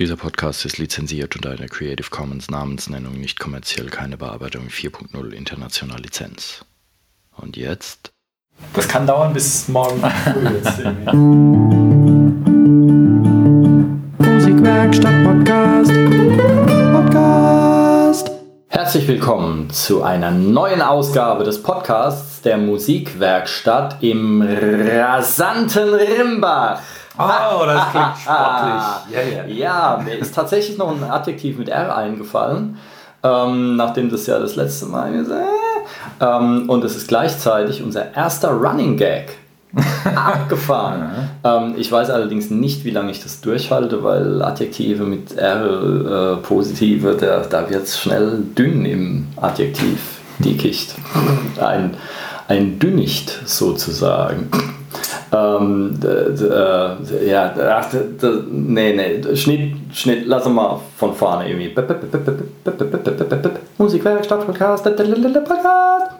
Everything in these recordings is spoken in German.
Dieser Podcast ist lizenziert unter einer Creative Commons Namensnennung nicht kommerziell keine Bearbeitung 4.0 international Lizenz. Und jetzt? Das kann dauern bis morgen früh jetzt. Musikwerkstatt Podcast. Podcast. Herzlich willkommen zu einer neuen Ausgabe des Podcasts der Musikwerkstatt im rasanten Rimbach. Oh, das klingt sportlich. Ja, ja. ja, mir ist tatsächlich noch ein Adjektiv mit R eingefallen, ähm, nachdem das ja das letzte Mal gesagt ähm, Und es ist gleichzeitig unser erster Running Gag. Abgefahren. ähm, ich weiß allerdings nicht, wie lange ich das durchhalte, weil Adjektive mit R äh, positive, da, da wird es schnell dünn im Adjektiv, Dickicht. Ein, ein Dünnicht sozusagen. Ähm, äh, ja, ach, nee, nee, Schnitt, Schnitt, lass mal von vorne irgendwie. Musikwerkstatt Podcast, Podcast.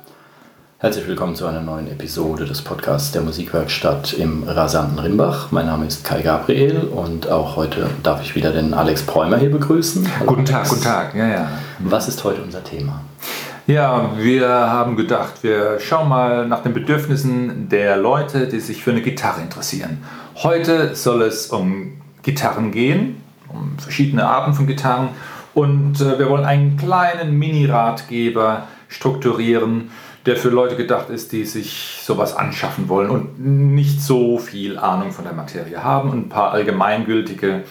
Herzlich willkommen zu einer neuen Episode des Podcasts der Musikwerkstatt im rasanten Rimbach. Mein Name ist Kai Gabriel und auch heute darf ich wieder den Alex Präumer hier begrüßen. Hallo guten Tag, guten Tag. Ja, ja. Was ist heute unser Thema? Ja, wir haben gedacht, wir schauen mal nach den Bedürfnissen der Leute, die sich für eine Gitarre interessieren. Heute soll es um Gitarren gehen, um verschiedene Arten von Gitarren und äh, wir wollen einen kleinen Mini-Ratgeber strukturieren, der für Leute gedacht ist, die sich sowas anschaffen wollen und nicht so viel Ahnung von der Materie haben und ein paar allgemeingültige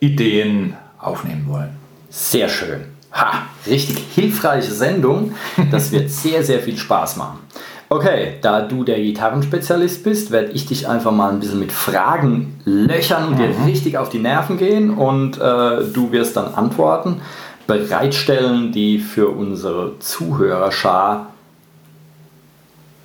Ideen aufnehmen wollen. Sehr schön. Ha, richtig hilfreiche Sendung. Das wird sehr, sehr viel Spaß machen. Okay, da du der Gitarrenspezialist bist, werde ich dich einfach mal ein bisschen mit Fragen löchern und dir mhm. richtig auf die Nerven gehen und äh, du wirst dann Antworten bereitstellen, die für unsere Zuhörerschar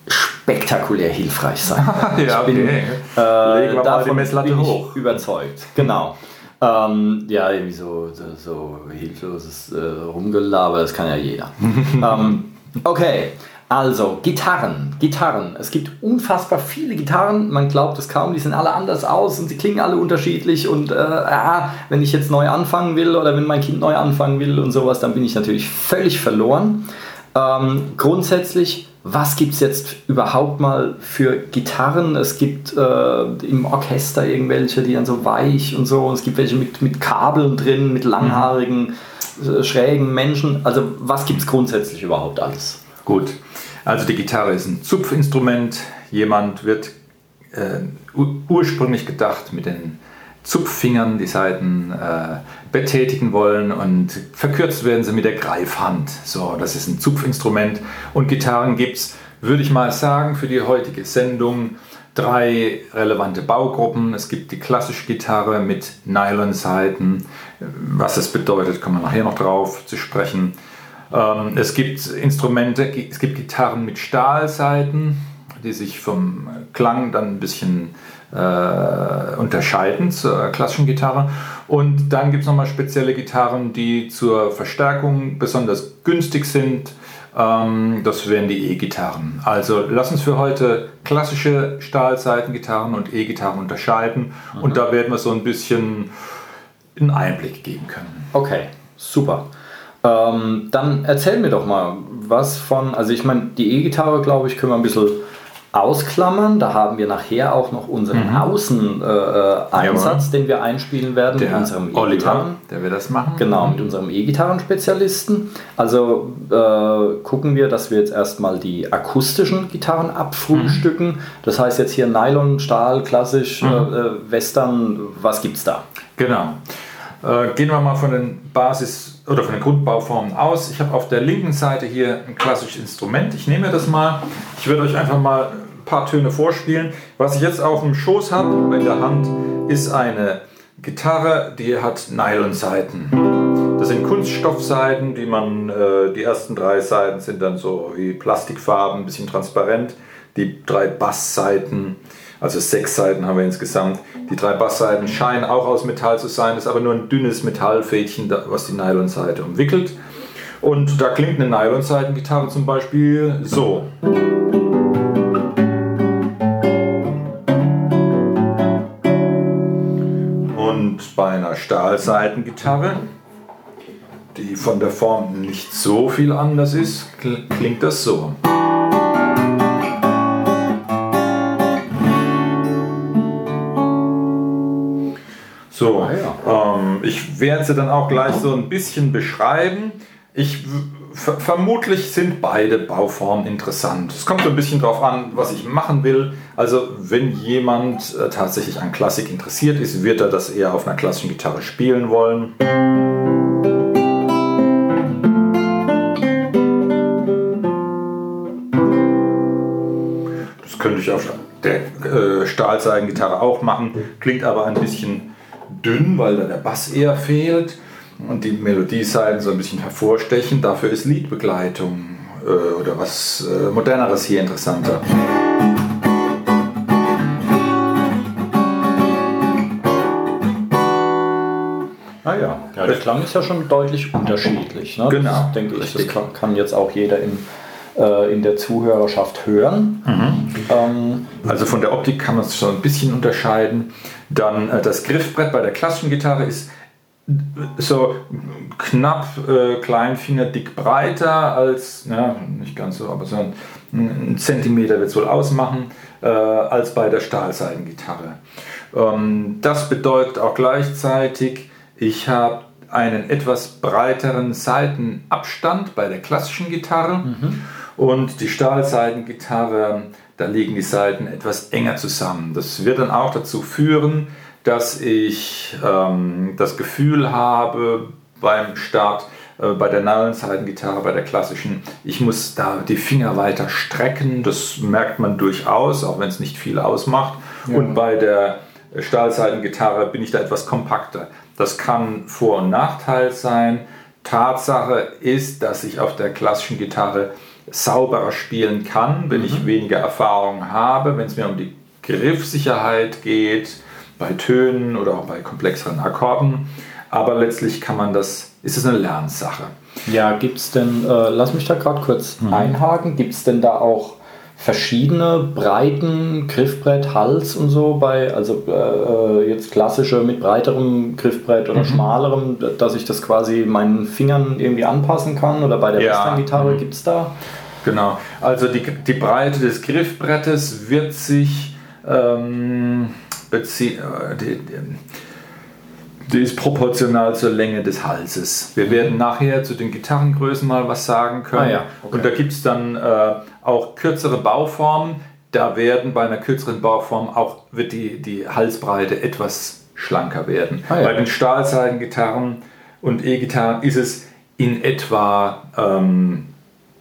spektakulär hilfreich sein. ja, okay. bin, äh, Legen wir mal die Messlatte hoch. Überzeugt, genau. Ähm, ja, irgendwie so, so, hilfloses äh, Rumgelaber, das kann ja jeder. ähm, okay, also Gitarren, Gitarren. Es gibt unfassbar viele Gitarren, man glaubt es kaum, die sehen alle anders aus und sie klingen alle unterschiedlich und äh, ah, wenn ich jetzt neu anfangen will oder wenn mein Kind neu anfangen will und sowas, dann bin ich natürlich völlig verloren. Ähm, grundsätzlich was gibt es jetzt überhaupt mal für Gitarren? Es gibt äh, im Orchester irgendwelche, die dann so weich und so. Und es gibt welche mit, mit Kabeln drin, mit langhaarigen, äh, schrägen Menschen. Also was gibt es grundsätzlich überhaupt alles? Gut, also die Gitarre ist ein Zupfinstrument. Jemand wird äh, ursprünglich gedacht mit den Zupffingern die Seiten äh, betätigen wollen und verkürzt werden sie mit der Greifhand. So, das ist ein Zupfinstrument und Gitarren gibt es, würde ich mal sagen, für die heutige Sendung drei relevante Baugruppen. Es gibt die klassische Gitarre mit Nylon-Saiten. Was das bedeutet, kommen wir nachher noch drauf zu sprechen. Ähm, es gibt Instrumente, es gibt Gitarren mit Stahlsaiten, die sich vom Klang dann ein bisschen äh, unterscheiden zur klassischen Gitarre. Und dann gibt es nochmal spezielle Gitarren, die zur Verstärkung besonders günstig sind. Ähm, das wären die E-Gitarren. Also lass uns für heute klassische Stahlseitengitarren und E-Gitarren unterscheiden. Mhm. Und da werden wir so ein bisschen einen Einblick geben können. Okay, super. Ähm, dann erzähl mir doch mal was von, also ich meine, die E-Gitarre, glaube ich, können wir ein bisschen ausklammern. Da haben wir nachher auch noch unseren mhm. Außeneinsatz, äh, den wir einspielen werden der mit unserem E-Gitarren. Der wird das machen. Genau, mit unserem E-Gitarren-Spezialisten. Also äh, gucken wir, dass wir jetzt erstmal die akustischen Gitarren abfrühstücken. Mhm. Das heißt jetzt hier Nylon, Stahl, klassisch, mhm. äh, Western. Was gibt's da? Genau. Äh, gehen wir mal von den Basis- oder von den Grundbauformen aus. Ich habe auf der linken Seite hier ein klassisches Instrument. Ich nehme das mal. Ich werde euch einfach mal paar Töne vorspielen. Was ich jetzt auf dem Schoß habe, in der Hand, ist eine Gitarre, die hat Nylonseiten. Das sind Kunststoffseiten, die man, äh, die ersten drei Seiten sind dann so wie Plastikfarben, ein bisschen transparent. Die drei Bassseiten, also sechs Seiten haben wir insgesamt. Die drei Bassseiten scheinen auch aus Metall zu sein, ist aber nur ein dünnes Metallfädchen, was die Nylonseite umwickelt. Und da klingt eine Nylonseitengitarre zum Beispiel so. einer Stahlseitengitarre, die von der Form nicht so viel anders ist, klingt das so. So, ah, ja. ähm, ich werde sie dann auch gleich so ein bisschen beschreiben. Ich vermutlich sind beide Bauformen interessant. Es kommt so ein bisschen darauf an, was ich machen will. Also wenn jemand äh, tatsächlich an Klassik interessiert ist, wird er das eher auf einer klassischen Gitarre spielen wollen. Das könnte ich auf der äh, Stahlseigengitarre auch machen, klingt aber ein bisschen dünn, weil da der Bass eher fehlt und die Melodieseiten so ein bisschen hervorstechen. Dafür ist Liedbegleitung äh, oder was äh, Moderneres hier interessanter. Ah ja. ja, der Klang ist ja schon deutlich unterschiedlich. Ne? Genau. Das, denke ich, das kann, kann, jetzt auch jeder in, äh, in der Zuhörerschaft hören. Mhm. Ähm, also von der Optik kann man es schon ein bisschen unterscheiden. Dann äh, das Griffbrett bei der klassischen Gitarre ist so knapp äh, Kleinfinger dick breiter als, ja, nicht ganz so, aber so ein, ein Zentimeter wird es wohl ausmachen, äh, als bei der Stahlseidengitarre. Ähm, das bedeutet auch gleichzeitig, ich habe einen etwas breiteren Seitenabstand bei der klassischen Gitarre mhm. und die Stahlseidengitarre, da liegen die Seiten etwas enger zusammen. Das wird dann auch dazu führen, dass ich ähm, das Gefühl habe beim Start, äh, bei der Nallenseitengitarre, bei der klassischen, ich muss da die Finger weiter strecken. Das merkt man durchaus, auch wenn es nicht viel ausmacht. Ja. Und bei der Stahlseitengitarre bin ich da etwas kompakter. Das kann Vor- und Nachteil sein. Tatsache ist, dass ich auf der klassischen Gitarre sauberer spielen kann, wenn mhm. ich weniger Erfahrung habe, wenn es mir um die Griffsicherheit geht, bei Tönen oder auch bei komplexeren Akkorden. Aber letztlich kann man das, ist es eine Lernsache. Ja, gibt es denn, äh, lass mich da gerade kurz mhm. einhaken, gibt es denn da auch verschiedene Breiten, Griffbrett, Hals und so bei, also äh, jetzt klassische mit breiterem Griffbrett oder mhm. schmalerem, dass ich das quasi meinen Fingern irgendwie anpassen kann oder bei der ja. Western-Gitarre mhm. gibt es da? Genau, also die, die Breite des Griffbrettes wird sich ähm, bezie äh, die, die ist proportional zur Länge des Halses. Wir werden nachher zu den Gitarrengrößen mal was sagen können. Ah, ja. okay. Und da gibt es dann äh, auch kürzere Bauformen. Da werden bei einer kürzeren Bauform auch wird die, die Halsbreite etwas schlanker werden. Ah, ja. Bei den Stahlseidengitarren und E-Gitarren ist es in etwa ähm,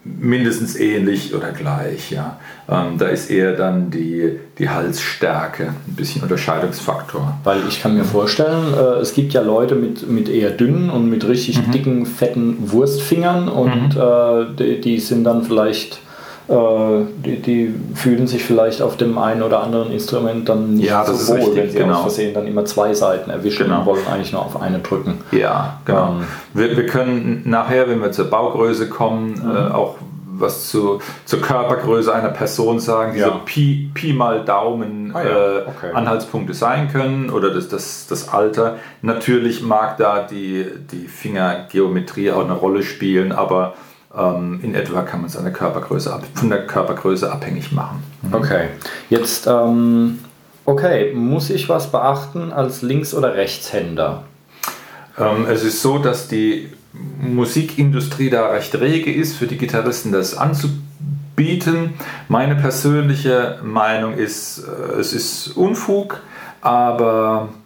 mindestens ähnlich oder gleich. Ja. Ähm, da ist eher dann die, die Halsstärke ein bisschen Unterscheidungsfaktor. Weil ich kann mir vorstellen, äh, es gibt ja Leute mit, mit eher dünnen und mit richtig mhm. dicken, fetten Wurstfingern und mhm. äh, die, die, sind dann vielleicht, die, die, fühlen sich vielleicht auf dem einen oder anderen Instrument dann nicht ja, so wohl, richtig, wenn sie genau. aus Versehen dann immer zwei Seiten erwischen genau. und wollen eigentlich nur auf eine drücken. Ja, genau. Ähm, wir, wir können nachher, wenn wir zur Baugröße kommen, mhm. äh, auch was zu, zur Körpergröße einer Person sagen, die ja. so Pi, Pi mal Daumen ah, ja. äh, okay. Anhaltspunkte sein können oder das, das, das Alter. Natürlich mag da die, die Fingergeometrie auch eine Rolle spielen, aber in etwa kann man es an der Körpergröße von der Körpergröße abhängig machen. Mhm. Okay, jetzt ähm, okay, muss ich was beachten als Links- oder Rechtshänder? Ähm, es ist so, dass die Musikindustrie da recht rege ist, für die Gitarristen das anzubieten. Meine persönliche Meinung ist, äh, es ist Unfug, aber ähm,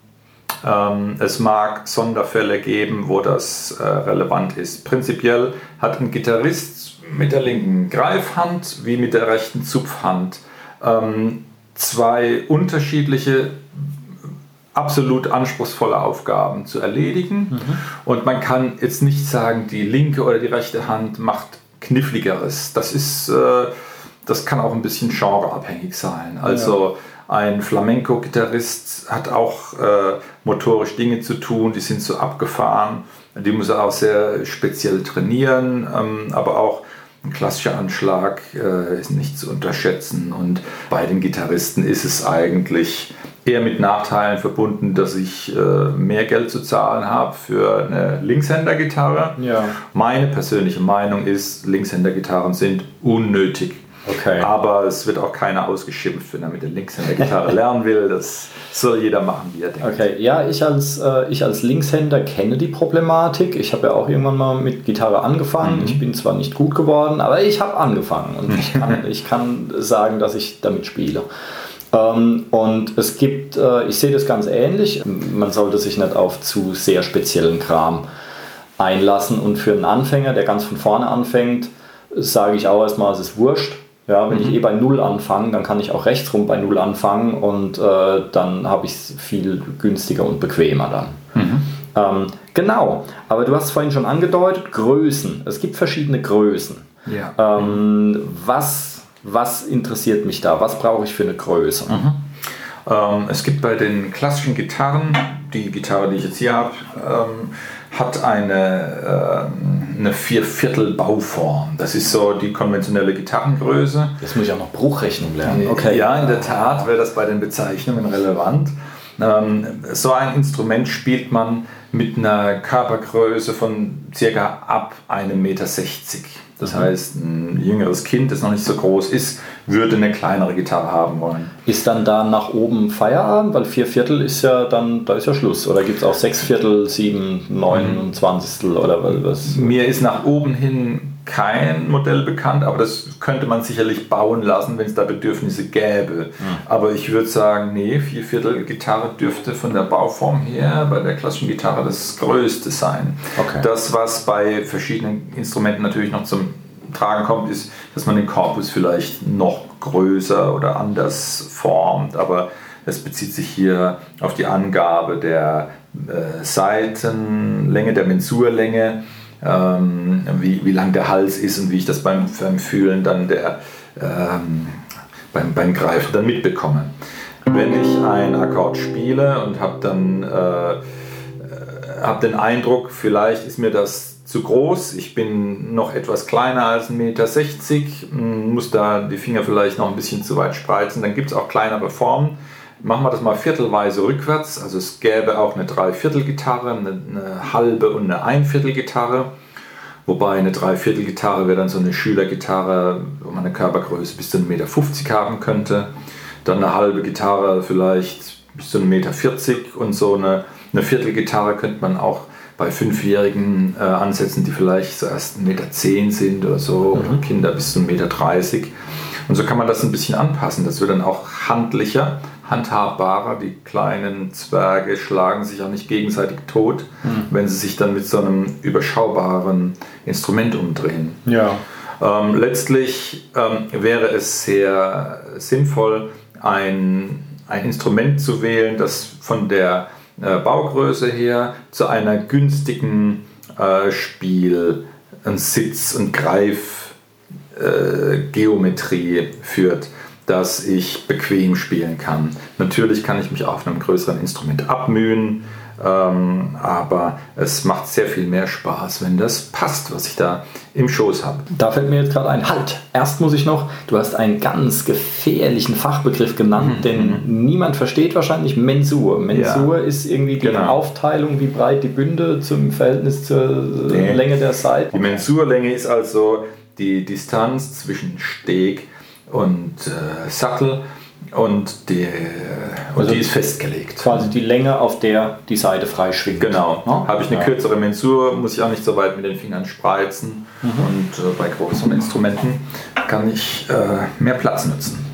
es mag Sonderfälle geben, wo das äh, relevant ist. Prinzipiell hat ein Gitarrist mit der linken Greifhand wie mit der rechten Zupfhand ähm, zwei unterschiedliche absolut anspruchsvolle Aufgaben zu erledigen. Mhm. Und man kann jetzt nicht sagen, die linke oder die rechte Hand macht kniffligeres. Das ist, äh, das kann auch ein bisschen genreabhängig sein. Also ja. Ein Flamenco-Gitarrist hat auch äh, motorisch Dinge zu tun, die sind so abgefahren. Die muss er auch sehr speziell trainieren, ähm, aber auch ein klassischer Anschlag äh, ist nicht zu unterschätzen. Und bei den Gitarristen ist es eigentlich eher mit Nachteilen verbunden, dass ich äh, mehr Geld zu zahlen habe für eine Linkshänder-Gitarre. Ja. Meine persönliche Meinung ist, Linkshänder-Gitarren sind unnötig. Okay. Aber es wird auch keiner ausgeschimpft, wenn er mit der Linkshänder-Gitarre lernen will. Das soll jeder machen, wie er denkt. Okay, ja, ich als, äh, ich als Linkshänder kenne die Problematik. Ich habe ja auch irgendwann mal mit Gitarre angefangen. Ich bin zwar nicht gut geworden, aber ich habe angefangen und ich kann, ich kann sagen, dass ich damit spiele. Ähm, und es gibt, äh, ich sehe das ganz ähnlich, man sollte sich nicht auf zu sehr speziellen Kram einlassen und für einen Anfänger, der ganz von vorne anfängt, sage ich auch erstmal, es ist wurscht. Ja, wenn ich eh bei Null anfange, dann kann ich auch rechts rum bei Null anfangen und äh, dann habe ich es viel günstiger und bequemer dann. Ähm, genau, aber du hast es vorhin schon angedeutet, Größen. Es gibt verschiedene Größen. Ja. Ähm, was, was interessiert mich da? Was brauche ich für eine Größe? Ähm, es gibt bei den klassischen Gitarren, die Gitarre, die ich jetzt hier habe, ähm, hat eine, ähm, eine Vierviertel-Bauform. Das ist so die konventionelle Gitarrengröße. Jetzt muss ich auch noch Bruchrechnung lernen. Okay. Ja, in der Tat wäre das bei den Bezeichnungen relevant. Ähm, so ein Instrument spielt man mit einer Körpergröße von circa ab 1,60 Meter. Das heißt, ein jüngeres Kind, das noch nicht so groß ist, würde eine kleinere Gitarre haben wollen. Ist dann da nach oben Feierabend? Weil vier Viertel ist ja dann, da ist ja Schluss. Oder gibt es auch sechs Viertel, sieben, neun und zwanzigstel oder was? Mir ist nach oben hin kein Modell bekannt, aber das könnte man sicherlich bauen lassen, wenn es da Bedürfnisse gäbe. Aber ich würde sagen, nee, Vierviertel Gitarre dürfte von der Bauform her bei der klassischen Gitarre das Größte sein. Okay. Das, was bei verschiedenen Instrumenten natürlich noch zum Tragen kommt, ist, dass man den Korpus vielleicht noch größer oder anders formt, aber es bezieht sich hier auf die Angabe der äh, Seitenlänge, der Mensurlänge, ähm, wie, wie lang der Hals ist und wie ich das beim, beim Fühlen dann der, ähm, beim, beim Greifen dann mitbekomme. Wenn ich einen Akkord spiele und habe dann äh, habe den Eindruck, vielleicht ist mir das zu groß. Ich bin noch etwas kleiner als 1,60 Meter, muss da die Finger vielleicht noch ein bisschen zu weit spreizen. Dann gibt es auch kleinere Formen. Machen wir das mal viertelweise rückwärts. Also es gäbe auch eine Dreiviertelgitarre, eine, eine halbe und eine Einviertelgitarre. Wobei eine Dreiviertelgitarre wäre dann so eine Schülergitarre, wo man eine Körpergröße bis zu 1,50 Meter haben könnte. Dann eine halbe Gitarre vielleicht bis zu 1,40 Meter und so eine, eine Viertelgitarre könnte man auch bei Fünfjährigen äh, ansetzen, die vielleicht so erst 1,10 Meter sind oder so, oder Kinder bis zu 1,30 Meter. Und so kann man das ein bisschen anpassen. Das wird dann auch handlicher, handhabbarer. Die kleinen Zwerge schlagen sich auch nicht gegenseitig tot, wenn sie sich dann mit so einem überschaubaren Instrument umdrehen. Ja. Ähm, letztlich ähm, wäre es sehr sinnvoll, ein, ein Instrument zu wählen, das von der äh, Baugröße her zu einer günstigen äh, Spiel-, und Sitz- und Greifgeometrie führt, dass ich bequem spielen kann. Natürlich kann ich mich auf einem größeren Instrument abmühen, ähm, aber es macht sehr viel mehr Spaß, wenn das passt, was ich da im Schoß habe. Da fällt mir jetzt gerade ein, halt, erst muss ich noch, du hast einen ganz gefährlichen Fachbegriff genannt, den niemand versteht wahrscheinlich, Mensur. Mensur ist irgendwie die Genau. Aufteilung, wie breit die Bünde zum Verhältnis zur Nee. Länge der Seite. Die Mensurlänge ist also die Distanz zwischen Steg und äh, Sattel und, die, und Also die ist festgelegt. Quasi die Länge, auf der die Seite frei schwingt. Genau. Ja? Habe ich eine Ja. kürzere Mensur, muss ich auch nicht so weit mit den Fingern spreizen. Und äh, bei großen Instrumenten kann ich äh, mehr Platz nutzen.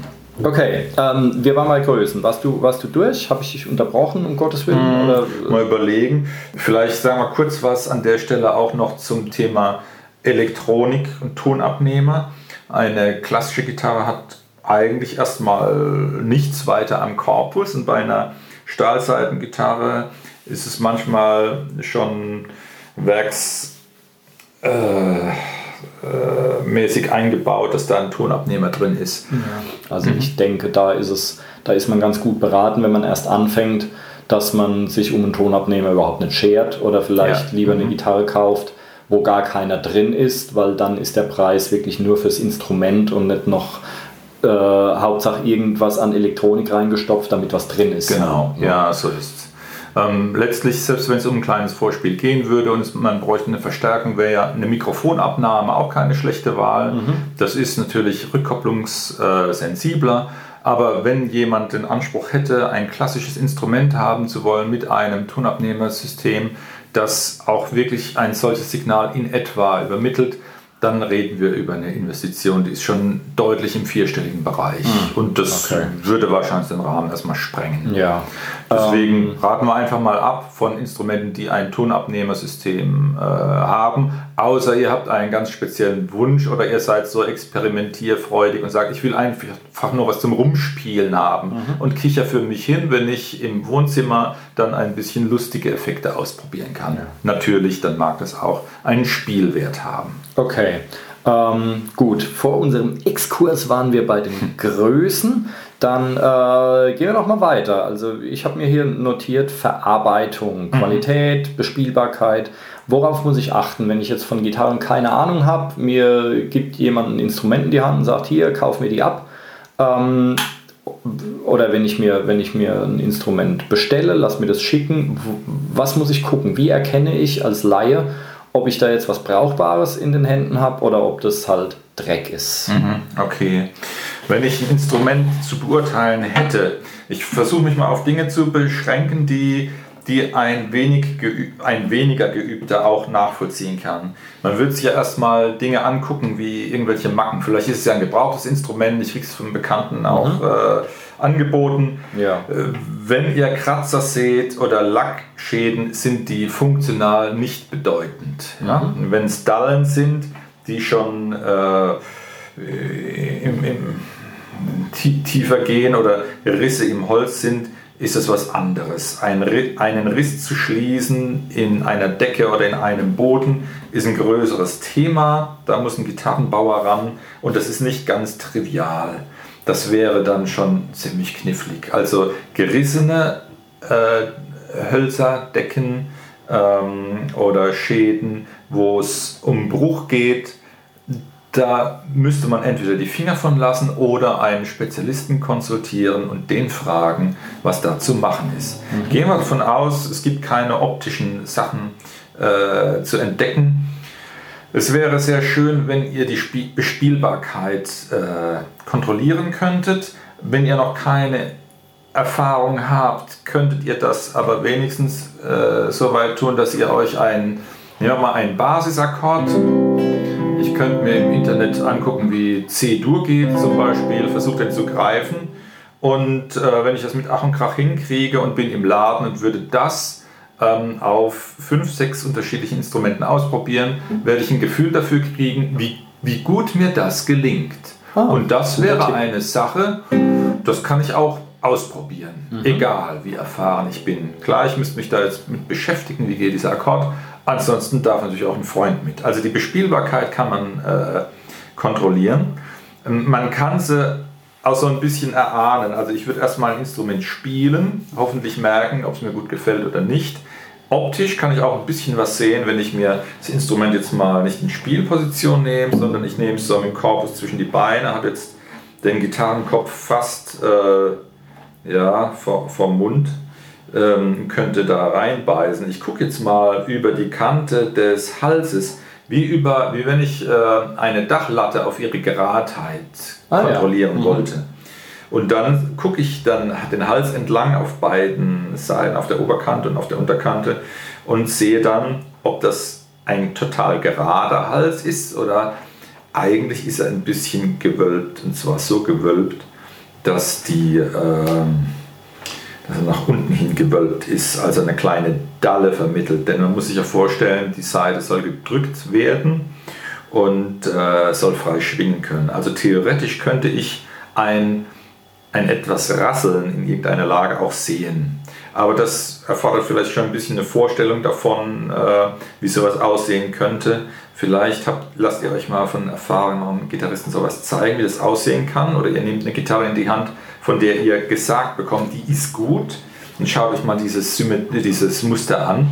Okay, ähm, wir waren bei Größen. Warst du, warst du durch? Habe ich dich unterbrochen, um Gottes Willen? Oder? Mal überlegen. Vielleicht sagen wir kurz was an der Stelle auch noch zum Thema Elektronik und Tonabnehmer. Eine klassische Gitarre hat eigentlich erstmal nichts weiter am Korpus und bei einer Stahlseitengitarre ist es manchmal schon werks äh, äh, eingebaut, dass da ein Tonabnehmer drin ist. Also ich denke, da ist es, da ist man ganz gut beraten, wenn man erst anfängt, dass man sich um einen Tonabnehmer überhaupt nicht schert oder vielleicht Ja. lieber eine Gitarre kauft, wo gar keiner drin ist, weil dann ist der Preis wirklich nur fürs Instrument und nicht noch äh, Hauptsache irgendwas an Elektronik reingestopft, damit was drin ist. Genau, ja, so ist es. Ähm, letztlich, selbst wenn es um ein kleines Vorspiel gehen würde und es, man bräuchte eine Verstärkung, wäre ja eine Mikrofonabnahme auch keine schlechte Wahl. Mhm. Das ist natürlich rückkopplungssensibler. Aber wenn jemand den Anspruch hätte, ein klassisches Instrument haben zu wollen mit einem Tonabnehmersystem, das auch wirklich ein solches Signal in etwa übermittelt, dann reden wir über eine Investition, die ist schon deutlich im vierstelligen Bereich. Hm. Und das okay. würde wahrscheinlich den Rahmen erstmal sprengen. Ja. Deswegen raten wir einfach mal ab von Instrumenten, die ein Tonabnehmersystem äh, haben, außer ihr habt einen ganz speziellen Wunsch oder ihr seid so experimentierfreudig und sagt, ich will einfach nur was zum Rumspielen haben mhm. und kicher für mich hin, wenn ich im Wohnzimmer dann ein bisschen lustige Effekte ausprobieren kann. Ja. Natürlich, dann mag das auch einen Spielwert haben. Okay. Ähm, gut, vor unserem Exkurs waren wir bei den Größen. Dann äh, gehen wir noch mal weiter. Also ich habe mir hier notiert Verarbeitung, mhm. Qualität, Bespielbarkeit. Worauf muss ich achten, wenn ich jetzt von Gitarren keine Ahnung habe? Mir gibt jemand ein Instrument in die Hand und sagt, hier, kauf mir die ab. Ähm, oder wenn ich, mir, wenn ich mir ein Instrument bestelle, lass mir das schicken. Was muss ich gucken? Wie erkenne ich als Laie, ob ich da jetzt was Brauchbares in den Händen habe oder ob das halt Dreck ist. Mhm, okay. Wenn ich ein Instrument zu beurteilen hätte, ich versuche mich mal auf Dinge zu beschränken, die, die ein, wenig geüb, ein weniger Geübter auch nachvollziehen kann. Man würde sich ja erstmal Dinge angucken, wie irgendwelche Macken. Vielleicht ist es ja ein gebrauchtes Instrument, ich kriege es von Bekannten auch mhm. äh, angeboten. Ja. Äh, wenn ihr Kratzer seht oder Lackschäden, sind die funktional nicht bedeutend. Ja? Mhm. Wenn es Dallen sind, die schon äh, im, im tiefer gehen oder Risse im Holz sind, ist es was anderes. Ein, einen Riss zu schließen in einer Decke oder in einem Boden ist ein größeres Thema. Da muss ein Gitarrenbauer ran und das ist nicht ganz trivial das wäre dann schon ziemlich knifflig. Also gerissene äh, Hölzer, Decken ähm, oder Schäden, wo es um Bruch geht, da müsste man entweder die Finger von lassen oder einen Spezialisten konsultieren und den fragen, was da zu machen ist. Mhm. Gehen wir davon aus, es gibt keine optischen Sachen äh, zu entdecken es wäre sehr schön, wenn ihr die Bespielbarkeit äh, kontrollieren könntet. Wenn ihr noch keine Erfahrung habt, könntet ihr das aber wenigstens äh, so weit tun, dass ihr euch ein, ja, mal einen Basisakkord, ich könnte mir im Internet angucken, wie C-Dur geht zum Beispiel, versucht den zu greifen. Und äh, wenn ich das mit Ach und Krach hinkriege und bin im Laden und würde das ähm, auf fünf, sechs unterschiedlichen Instrumenten ausprobieren, werde ich ein Gefühl dafür kriegen, wie, wie gut mir das gelingt. Ah, und das wäre eine Sache, das kann ich auch ausprobieren, mhm. egal wie erfahren ich bin. Klar, ich müsste mich da jetzt mit beschäftigen, wie geht dieser Akkord. Ansonsten darf natürlich auch ein Freund mit. Also die Bespielbarkeit kann man äh, kontrollieren. Ähm, man kann sie auch so ein bisschen erahnen. Also ich würde erstmal ein Instrument spielen, hoffentlich merken, ob es mir gut gefällt oder nicht. Optisch kann ich auch ein bisschen was sehen, wenn ich mir das Instrument jetzt mal nicht in Spielposition nehme, sondern ich nehme es so mit dem Korpus zwischen die Beine, habe jetzt den Gitarrenkopf fast äh, ja, vor, vom Mund, ähm, könnte da reinbeißen. Ich gucke jetzt mal über die Kante des Halses, wie, über, wie wenn ich äh, eine Dachlatte auf ihre Geradheit ah, kontrollieren ja. mhm. wollte. Und dann gucke ich dann den Hals entlang auf beiden Seiten, auf der Oberkante und auf der Unterkante und sehe dann, ob das ein total gerader Hals ist oder eigentlich ist er ein bisschen gewölbt und zwar so gewölbt, dass die äh, nach unten hin gewölbt ist, also eine kleine Dalle vermittelt. Denn man muss sich ja vorstellen, die Seite soll gedrückt werden und äh, soll frei schwingen können. Also theoretisch könnte ich ein ein etwas Rasseln in irgendeiner Lage auch sehen. Aber das erfordert vielleicht schon ein bisschen eine Vorstellung davon, äh, wie sowas aussehen könnte. Vielleicht habt, lasst ihr euch mal von erfahrenen Gitarristen sowas zeigen, wie das aussehen kann. Oder ihr nehmt eine Gitarre in die Hand, von der ihr gesagt bekommt, die ist gut. Und schaut euch mal dieses, dieses Muster an.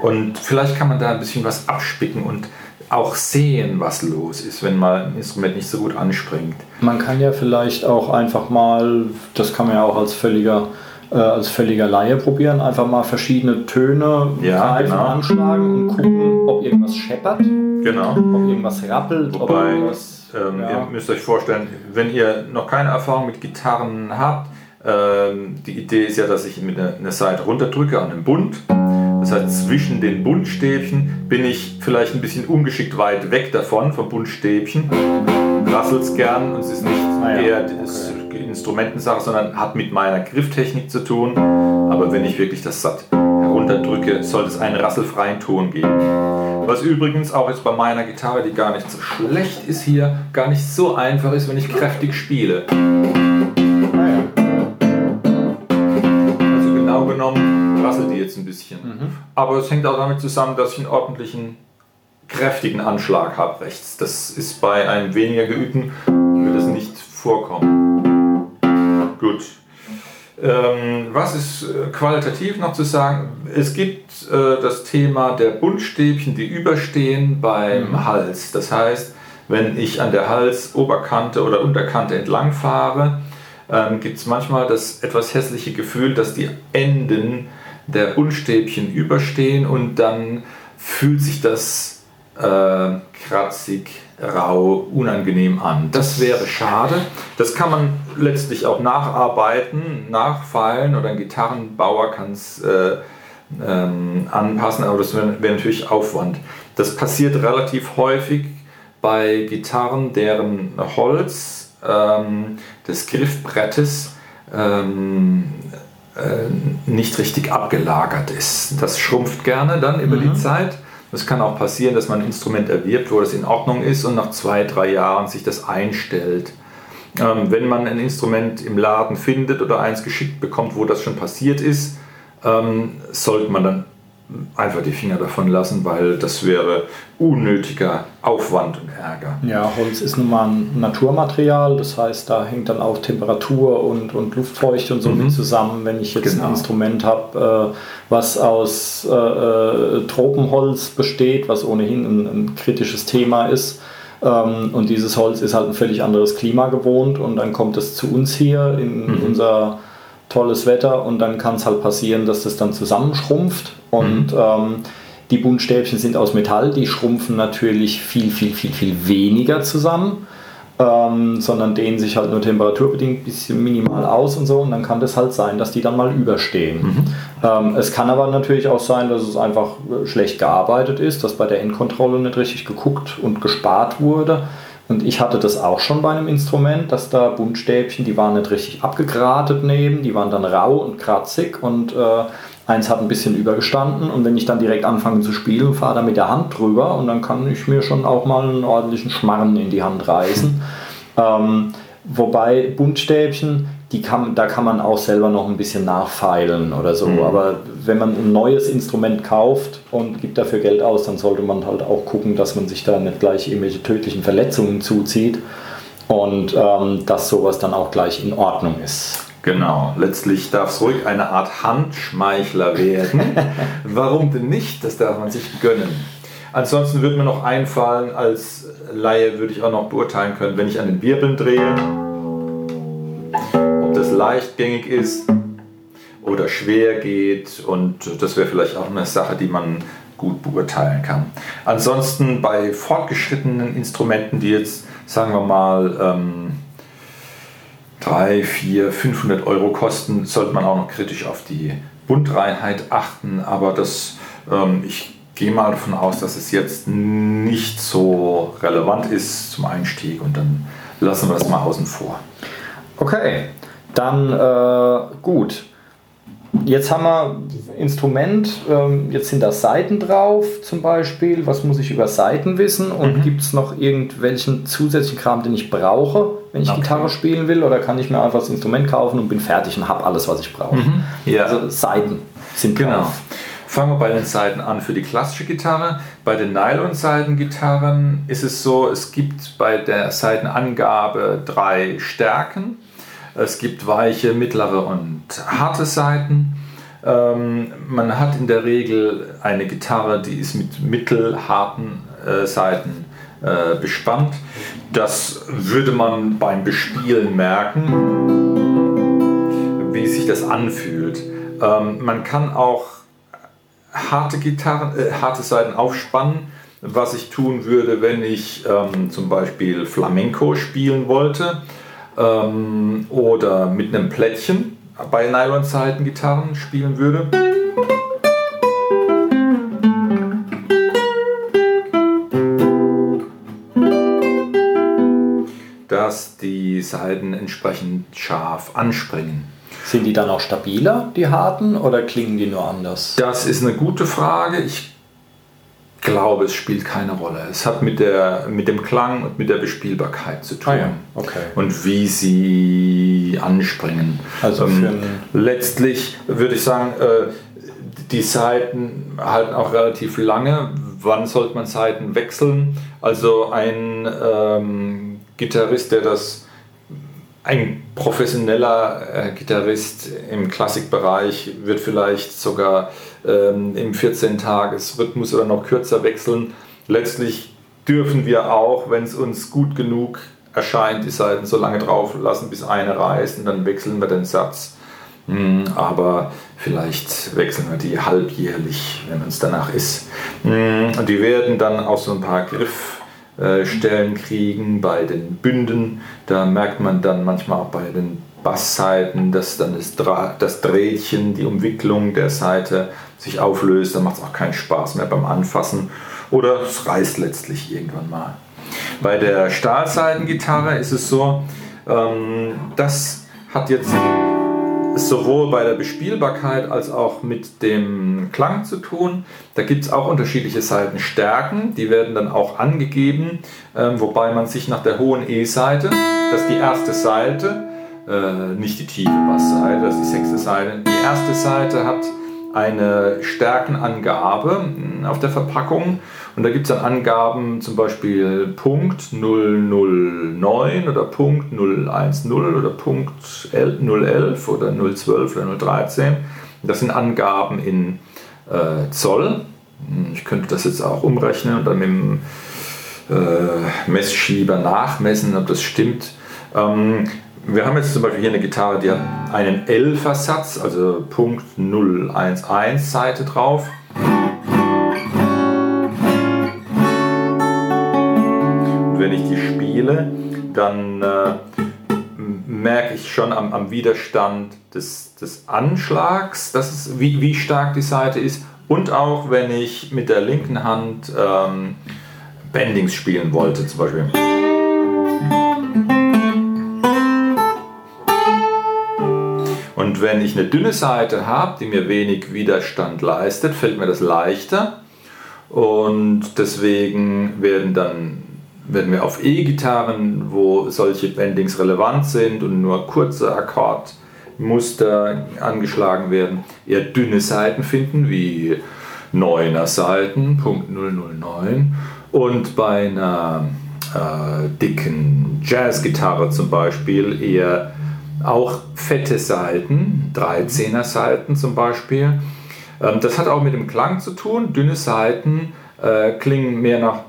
Und vielleicht kann man da ein bisschen was abspicken und auch sehen, was los ist, wenn mal ein Instrument nicht so gut anspringt. Man kann ja vielleicht auch einfach mal, das kann man ja auch als völliger äh, als völliger Laie probieren, einfach mal verschiedene Töne ja, genau. anschlagen und gucken, ob irgendwas scheppert, genau. ob irgendwas rappelt, Wobei, ob irgendwas, ähm, ja. ihr müsst euch vorstellen, wenn ihr noch keine Erfahrung mit Gitarren habt, ähm, die Idee ist ja, dass ich mit einer Seite runterdrücke an den Bund. Das heißt, zwischen den Bundstäbchen bin ich vielleicht ein bisschen ungeschickt weit weg davon, vom Bundstäbchen. Rasselt es gern und es ist nicht ah ja, eher okay. Instrumentensache, sondern hat mit meiner Grifftechnik zu tun. Aber wenn ich wirklich das satt herunterdrücke, sollte es einen rasselfreien Ton geben. Was übrigens auch jetzt bei meiner Gitarre, die gar nicht so schlecht ist hier, gar nicht so einfach ist, wenn ich kräftig spiele. genommen rasselt die jetzt ein bisschen. Mhm. Aber es hängt auch damit zusammen, dass ich einen ordentlichen, kräftigen Anschlag habe rechts. Das ist bei einem weniger geübten, wird das nicht vorkommen. Gut. Ähm, was ist äh, qualitativ noch zu sagen? Es gibt äh, das Thema der Buntstäbchen, die überstehen beim mhm. Hals. Das heißt, wenn ich an der Halsoberkante oder Unterkante entlang fahre, ähm, gibt es manchmal das etwas hässliche Gefühl, dass die Enden der Unstäbchen überstehen und dann fühlt sich das äh, kratzig, rau, unangenehm an. Das wäre schade. Das kann man letztlich auch nacharbeiten, nachfeilen oder ein Gitarrenbauer kann es äh, ähm, anpassen, aber das wäre wär natürlich Aufwand. Das passiert relativ häufig bei Gitarren, deren Holz ähm, des Griffbrettes ähm, äh, nicht richtig abgelagert ist. Das schrumpft gerne dann über mhm. die Zeit. Es kann auch passieren, dass man ein Instrument erwirbt, wo das in Ordnung ist und nach zwei, drei Jahren sich das einstellt. Ähm, wenn man ein Instrument im Laden findet oder eins geschickt bekommt, wo das schon passiert ist, ähm, sollte man dann einfach die Finger davon lassen, weil das wäre unnötiger Aufwand und Ärger. Ja, Holz ist nun mal ein Naturmaterial, das heißt, da hängt dann auch Temperatur und, und Luftfeuchte und so mhm. mit zusammen. Wenn ich jetzt genau. ein Instrument habe, äh, was aus äh, äh, Tropenholz besteht, was ohnehin ein, ein kritisches Thema ist, ähm, und dieses Holz ist halt ein völlig anderes Klima gewohnt und dann kommt es zu uns hier in mhm. unser tolles Wetter und dann kann es halt passieren, dass das dann zusammenschrumpft und mhm. ähm, die Buntstäbchen sind aus Metall, die schrumpfen natürlich viel, viel, viel, viel weniger zusammen, ähm, sondern dehnen sich halt nur temperaturbedingt ein bisschen minimal aus und so und dann kann das halt sein, dass die dann mal überstehen. Mhm. Ähm, es kann aber natürlich auch sein, dass es einfach schlecht gearbeitet ist, dass bei der Endkontrolle nicht richtig geguckt und gespart wurde. Und ich hatte das auch schon bei einem Instrument, dass da Buntstäbchen, die waren nicht richtig abgegratet neben, die waren dann rau und kratzig und äh, eins hat ein bisschen übergestanden und wenn ich dann direkt anfange zu spielen, fahre da mit der Hand drüber und dann kann ich mir schon auch mal einen ordentlichen Schmarren in die Hand reißen. ähm, wobei Buntstäbchen, die kann, da kann man auch selber noch ein bisschen nachfeilen oder so. Mhm. Aber wenn man ein neues Instrument kauft und gibt dafür Geld aus, dann sollte man halt auch gucken, dass man sich da nicht gleich irgendwelche tödlichen Verletzungen zuzieht und ähm, dass sowas dann auch gleich in Ordnung ist. Genau, letztlich darf es ruhig eine Art Handschmeichler werden. Warum denn nicht? Das darf man sich gönnen. Ansonsten würde mir noch einfallen, als Laie würde ich auch noch beurteilen können, wenn ich an den Wirbeln drehe, leichtgängig ist oder schwer geht und das wäre vielleicht auch eine Sache, die man gut beurteilen kann. Ansonsten bei fortgeschrittenen Instrumenten, die jetzt, sagen wir mal, ähm, 3, 4, 500 Euro kosten, sollte man auch noch kritisch auf die Bundreinheit achten, aber das, ähm, ich gehe mal davon aus, dass es jetzt nicht so relevant ist zum Einstieg und dann lassen wir das mal außen vor. Okay, dann äh, gut. Jetzt haben wir Instrument, ähm, jetzt sind da Seiten drauf zum Beispiel. Was muss ich über Seiten wissen? Und mhm. gibt es noch irgendwelchen zusätzlichen Kram, den ich brauche, wenn ich okay. Gitarre spielen will? Oder kann ich mir einfach das Instrument kaufen und bin fertig und habe alles, was ich brauche? Mhm. Ja. Also Seiten sind genau. Drauf. Fangen wir bei den Seiten an für die klassische Gitarre. Bei den Nylon-Seitengitarren ist es so, es gibt bei der Seitenangabe drei Stärken. Es gibt weiche, mittlere und harte Seiten. Ähm, man hat in der Regel eine Gitarre, die ist mit mittelharten äh, Saiten äh, bespannt. Das würde man beim Bespielen merken, wie sich das anfühlt. Ähm, man kann auch harte Gitarren, äh, harte Saiten aufspannen, was ich tun würde, wenn ich ähm, zum Beispiel Flamenco spielen wollte ähm, oder mit einem Plättchen bei Nylon-Saiten-Gitarren spielen würde. dass die Saiten entsprechend scharf anspringen. Sind die dann auch stabiler, die harten, oder klingen die nur anders? Das ist eine gute Frage. Ich glaube, es spielt keine Rolle. Es hat mit, der, mit dem Klang und mit der Bespielbarkeit zu tun. Ah ja. okay. Und wie sie anspringen. Also ähm, letztlich würde ich sagen, äh, die Seiten halten auch relativ lange. Wann sollte man Seiten wechseln? Also ein ähm, Gitarrist, der das ein professioneller äh, Gitarrist im Klassikbereich wird vielleicht sogar ähm, im 14-Tages-Rhythmus oder noch kürzer wechseln. Letztlich dürfen wir auch, wenn es uns gut genug erscheint, die Seiten so lange drauf lassen, bis eine reißt und dann wechseln wir den Satz. Hm, aber vielleicht wechseln wir die halbjährlich, wenn uns danach ist. Hm, und die werden dann auch so ein paar Griff äh, Stellen kriegen bei den Bünden. Da merkt man dann manchmal auch bei den Bassseiten, dass dann das, Drähtchen, die Umwicklung der Seite sich auflöst. Dann macht es auch keinen Spaß mehr beim Anfassen oder es reißt letztlich irgendwann mal. Bei der Stahlseitengitarre ist es so, ähm, das hat jetzt sowohl bei der Bespielbarkeit als auch mit dem Klang zu tun. Da gibt es auch unterschiedliche Seitenstärken, die werden dann auch angegeben, äh, wobei man sich nach der hohen E-Seite, das ist die erste Seite, äh, nicht die tiefe Bassseite, das ist die sechste Seite, die erste Seite hat eine Stärkenangabe hm, auf der Verpackung und da gibt es dann Angaben, zum Beispiel Punkt 009 oder Punkt 010 oder Punkt 011 oder 012 oder 013. Das sind Angaben in äh, Zoll. Ich könnte das jetzt auch umrechnen und dann mit dem äh, Messschieber nachmessen, ob das stimmt. Ähm, wir haben jetzt zum Beispiel hier eine Gitarre, die hat einen 11er Satz, also Punkt 011 Seite drauf. wenn ich die spiele, dann äh, merke ich schon am, am Widerstand des, des Anschlags, dass es, wie, wie stark die Seite ist. Und auch wenn ich mit der linken Hand ähm, Bendings spielen wollte, zum Beispiel. Wenn ich eine dünne Seite habe, die mir wenig Widerstand leistet, fällt mir das leichter. Und deswegen werden dann werden wir auf E-Gitarren, wo solche Bendings relevant sind und nur kurze Akkordmuster angeschlagen werden, eher dünne Seiten finden, wie 9er Seiten, Punkt 009. Und bei einer äh, dicken Jazzgitarre zum Beispiel eher auch fette Seiten, 13er Seiten zum Beispiel. Ähm, das hat auch mit dem Klang zu tun. Dünne Seiten äh, klingen mehr nach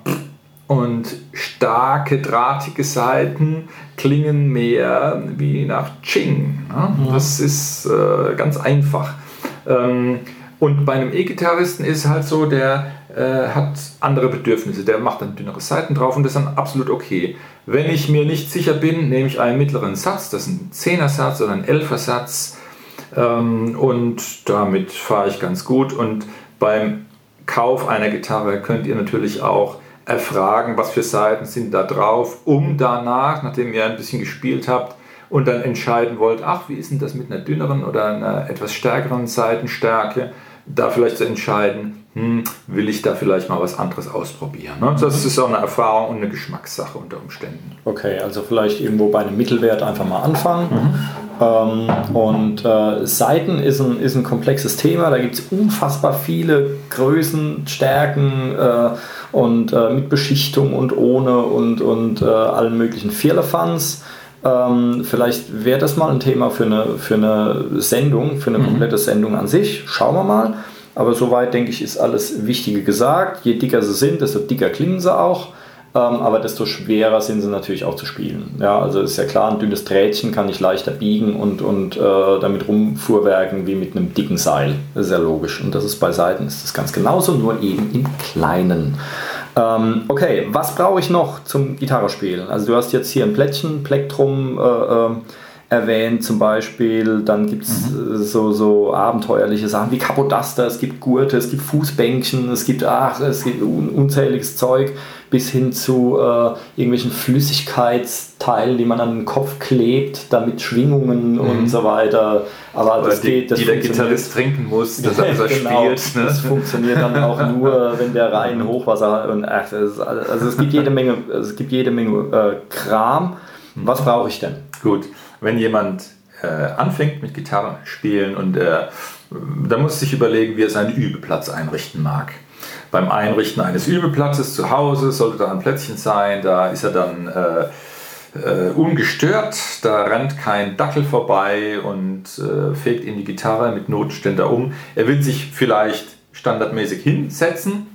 und starke, drahtige Seiten klingen mehr wie nach Ching. Ne? Das ist äh, ganz einfach. Ähm, und bei einem E-Gitarristen ist es halt so, der äh, hat andere Bedürfnisse. Der macht dann dünnere Seiten drauf und das ist dann absolut okay. Wenn ich mir nicht sicher bin, nehme ich einen mittleren Satz, das ist ein 10er Satz oder ein 11er Satz ähm, und damit fahre ich ganz gut. Und beim Kauf einer Gitarre könnt ihr natürlich auch erfragen, was für Seiten sind da drauf, um danach, nachdem ihr ein bisschen gespielt habt und dann entscheiden wollt, ach, wie ist denn das mit einer dünneren oder einer etwas stärkeren Seitenstärke, da vielleicht zu entscheiden, hm, will ich da vielleicht mal was anderes ausprobieren. Ne? Das ist auch eine Erfahrung und eine Geschmackssache unter Umständen. Okay, also vielleicht irgendwo bei einem Mittelwert einfach mal anfangen. Mhm. Ähm, und äh, Seiten ist ein, ist ein komplexes Thema, da gibt es unfassbar viele Größen, Stärken äh, und äh, mit Beschichtung und ohne und, und äh, allen möglichen Firlefanz. Ähm, vielleicht wäre das mal ein Thema für eine, für eine Sendung, für eine mhm. komplette Sendung an sich. Schauen wir mal. Aber soweit, denke ich, ist alles Wichtige gesagt. Je dicker sie sind, desto dicker klingen sie auch. Ähm, aber desto schwerer sind sie natürlich auch zu spielen. Ja, also ist ja klar, ein dünnes Drähtchen kann ich leichter biegen und, und äh, damit rumfuhrwerken wie mit einem dicken Seil. Das ist ja logisch. Und das ist bei Seiten ist das ganz genauso, nur eben im Kleinen. Ähm, okay, was brauche ich noch zum Gitarrespielen? Also du hast jetzt hier ein Plättchen, Plektrum, äh, äh, erwähnt zum Beispiel. Dann gibt es mhm. Äh, so, so abenteuerliche Sachen wie Kapodaster, es gibt Gurte, es gibt Fußbänkchen, es gibt, ach, es gibt un unzähliges Zeug bis hin zu äh, irgendwelchen Flüssigkeitsteilen, die man an den Kopf klebt, damit Schwingungen mhm. und so weiter. Aber Oder das die, geht, das die der Gitarrist trinken muss, dass er genau, spielt. Ne? Das funktioniert dann auch nur, wenn der rein Hochwasser hat. Und, ach, also es gibt jede Menge, es gibt jede Menge äh, Kram. Was brauche ich denn? Gut, wenn jemand äh, anfängt mit Gitarre spielen und äh, da muss sich überlegen, wie er seinen Übeplatz einrichten mag. Beim Einrichten eines Übeplatzes zu Hause sollte da ein Plätzchen sein, da ist er dann äh, äh, ungestört, da rennt kein Dackel vorbei und äh, fegt ihm die Gitarre mit Notenständer um. Er will sich vielleicht standardmäßig hinsetzen.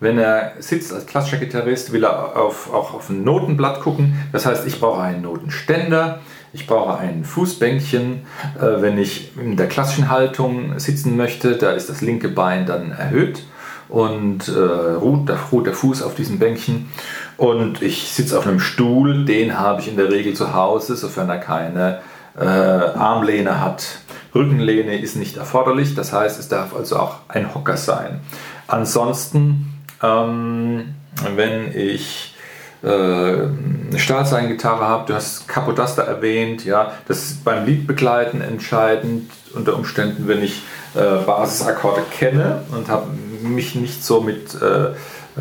Wenn er sitzt als klassischer Gitarrist, will er auf, auch auf ein Notenblatt gucken. Das heißt, ich brauche einen Notenständer. Ich brauche ein Fußbänkchen, äh, wenn ich in der klassischen Haltung sitzen möchte. Da ist das linke Bein dann erhöht und äh, ruht, der, ruht der Fuß auf diesem Bänkchen. Und ich sitze auf einem Stuhl, den habe ich in der Regel zu Hause, sofern er keine äh, Armlehne hat. Rückenlehne ist nicht erforderlich, das heißt, es darf also auch ein Hocker sein. Ansonsten, ähm, wenn ich eine Stahlseigengitarre habe, du hast Capodaster erwähnt, ja, das ist beim Liedbegleiten entscheidend, unter Umständen, wenn ich äh, Basisakkorde kenne und habe mich nicht so mit äh,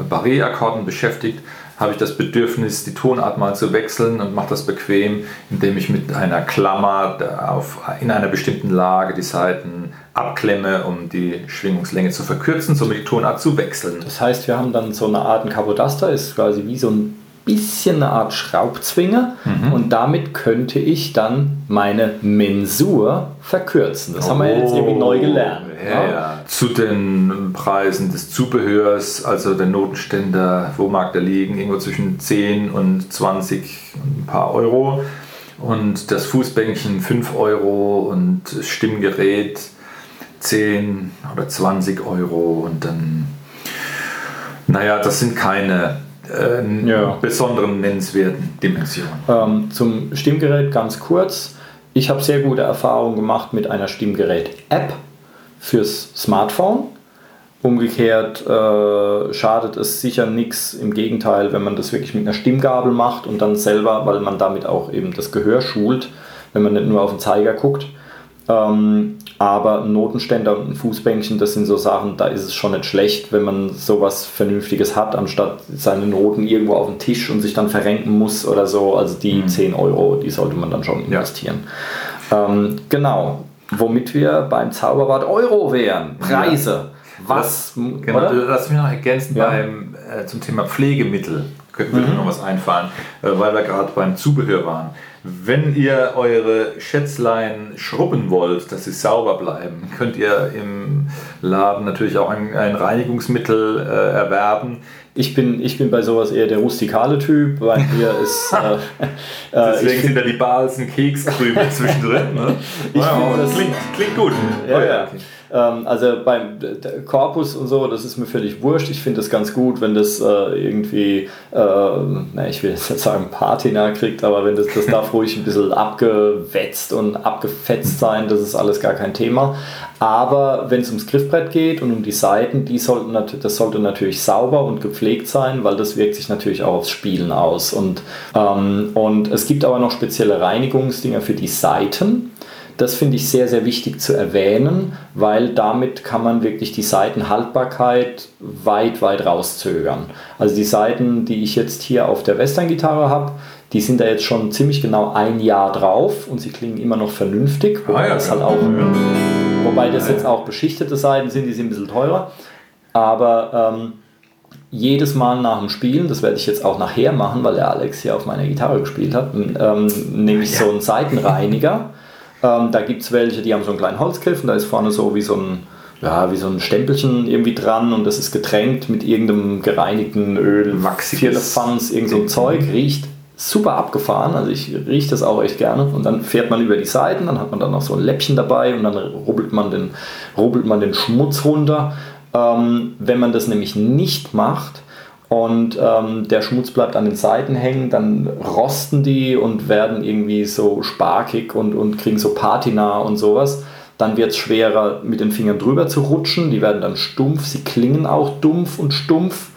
Barré-Akkorden beschäftigt, habe ich das Bedürfnis, die Tonart mal zu wechseln und mache das bequem, indem ich mit einer Klammer auf, in einer bestimmten Lage die Saiten abklemme, um die Schwingungslänge zu verkürzen, somit die Tonart zu wechseln. Das heißt, wir haben dann so eine Art ein Capodaster, ist quasi wie so ein bisschen eine Art Schraubzwinge mhm. und damit könnte ich dann meine Mensur verkürzen. Das oh, haben wir jetzt irgendwie neu gelernt. Ja, ja. Zu den Preisen des Zubehörs, also der Notenständer, wo mag der liegen? Irgendwo zwischen 10 und 20 und ein paar Euro. Und das Fußbänkchen 5 Euro und das Stimmgerät 10 oder 20 Euro und dann, naja, das sind keine äh, ja. besonderen nennenswerten Dimensionen. Ähm, zum Stimmgerät ganz kurz. Ich habe sehr gute Erfahrungen gemacht mit einer Stimmgerät-App fürs Smartphone. Umgekehrt äh, schadet es sicher nichts. Im Gegenteil, wenn man das wirklich mit einer Stimmgabel macht und dann selber, weil man damit auch eben das Gehör schult, wenn man nicht nur auf den Zeiger guckt. Ähm, aber ein Notenständer und ein Fußbänkchen, das sind so Sachen, da ist es schon nicht schlecht, wenn man sowas Vernünftiges hat, anstatt seine Noten irgendwo auf dem Tisch und sich dann verrenken muss oder so. Also die mhm. 10 Euro, die sollte man dann schon investieren. Ja. Ähm, genau, womit wir beim Zauberwort Euro wären. Preise. Was? Genau, oder? lass mich noch ergänzen ja. beim, äh, zum Thema Pflegemittel. Könnte mir mhm. noch was einfallen, äh, weil wir gerade beim Zubehör waren. Wenn ihr eure Schätzlein schrubben wollt, dass sie sauber bleiben, könnt ihr im Laden natürlich auch ein, ein Reinigungsmittel äh, erwerben. Ich bin, ich bin bei sowas eher der rustikale Typ, weil hier ist. Äh, äh Deswegen sind da die Balsen Kekskrümel zwischendrin. Ne? ich wow, das klingt, klingt gut. Ja, oh, ja. Okay. Ähm, also beim Korpus und so, das ist mir völlig wurscht. Ich finde das ganz gut, wenn das äh, irgendwie, äh, ich will jetzt nicht sagen Patina kriegt, aber wenn das, das darf ruhig ein bisschen abgewetzt und abgefetzt sein, das ist alles gar kein Thema. Aber wenn es ums Griffbrett geht und um die Seiten, die sollten das sollte natürlich sauber und gepflegt sein, weil das wirkt sich natürlich auch aufs Spielen aus. Und, ähm, und es gibt aber noch spezielle Reinigungsdinger für die Seiten. Das finde ich sehr, sehr wichtig zu erwähnen, weil damit kann man wirklich die Seitenhaltbarkeit weit, weit rauszögern. Also die Seiten, die ich jetzt hier auf der Western-Gitarre habe, die sind da jetzt schon ziemlich genau ein Jahr drauf und sie klingen immer noch vernünftig. Wobei, ah, ja, das, halt auch, wobei das jetzt auch beschichtete Seiten sind, die sind ein bisschen teurer. Aber ähm, jedes Mal nach dem Spielen, das werde ich jetzt auch nachher machen, weil der Alex hier auf meiner Gitarre gespielt hat, ähm, nehme ich ja. so einen Seitenreiniger. Ähm, da gibt es welche, die haben so einen kleinen Holzgriff und da ist vorne so wie so ein, ja, wie so ein Stempelchen irgendwie dran und das ist getränkt mit irgendeinem gereinigten Öl, Vierlefanz, irgend so ein Zeug, riecht super abgefahren, also ich rieche das auch echt gerne und dann fährt man über die Seiten, dann hat man dann noch so ein Läppchen dabei und dann rubbelt man den, rubbelt man den Schmutz runter. Ähm, wenn man das nämlich nicht macht, und ähm, der Schmutz bleibt an den Seiten hängen, dann rosten die und werden irgendwie so sparkig und, und kriegen so Patina und sowas. Dann wird es schwerer, mit den Fingern drüber zu rutschen. Die werden dann stumpf, sie klingen auch dumpf und stumpf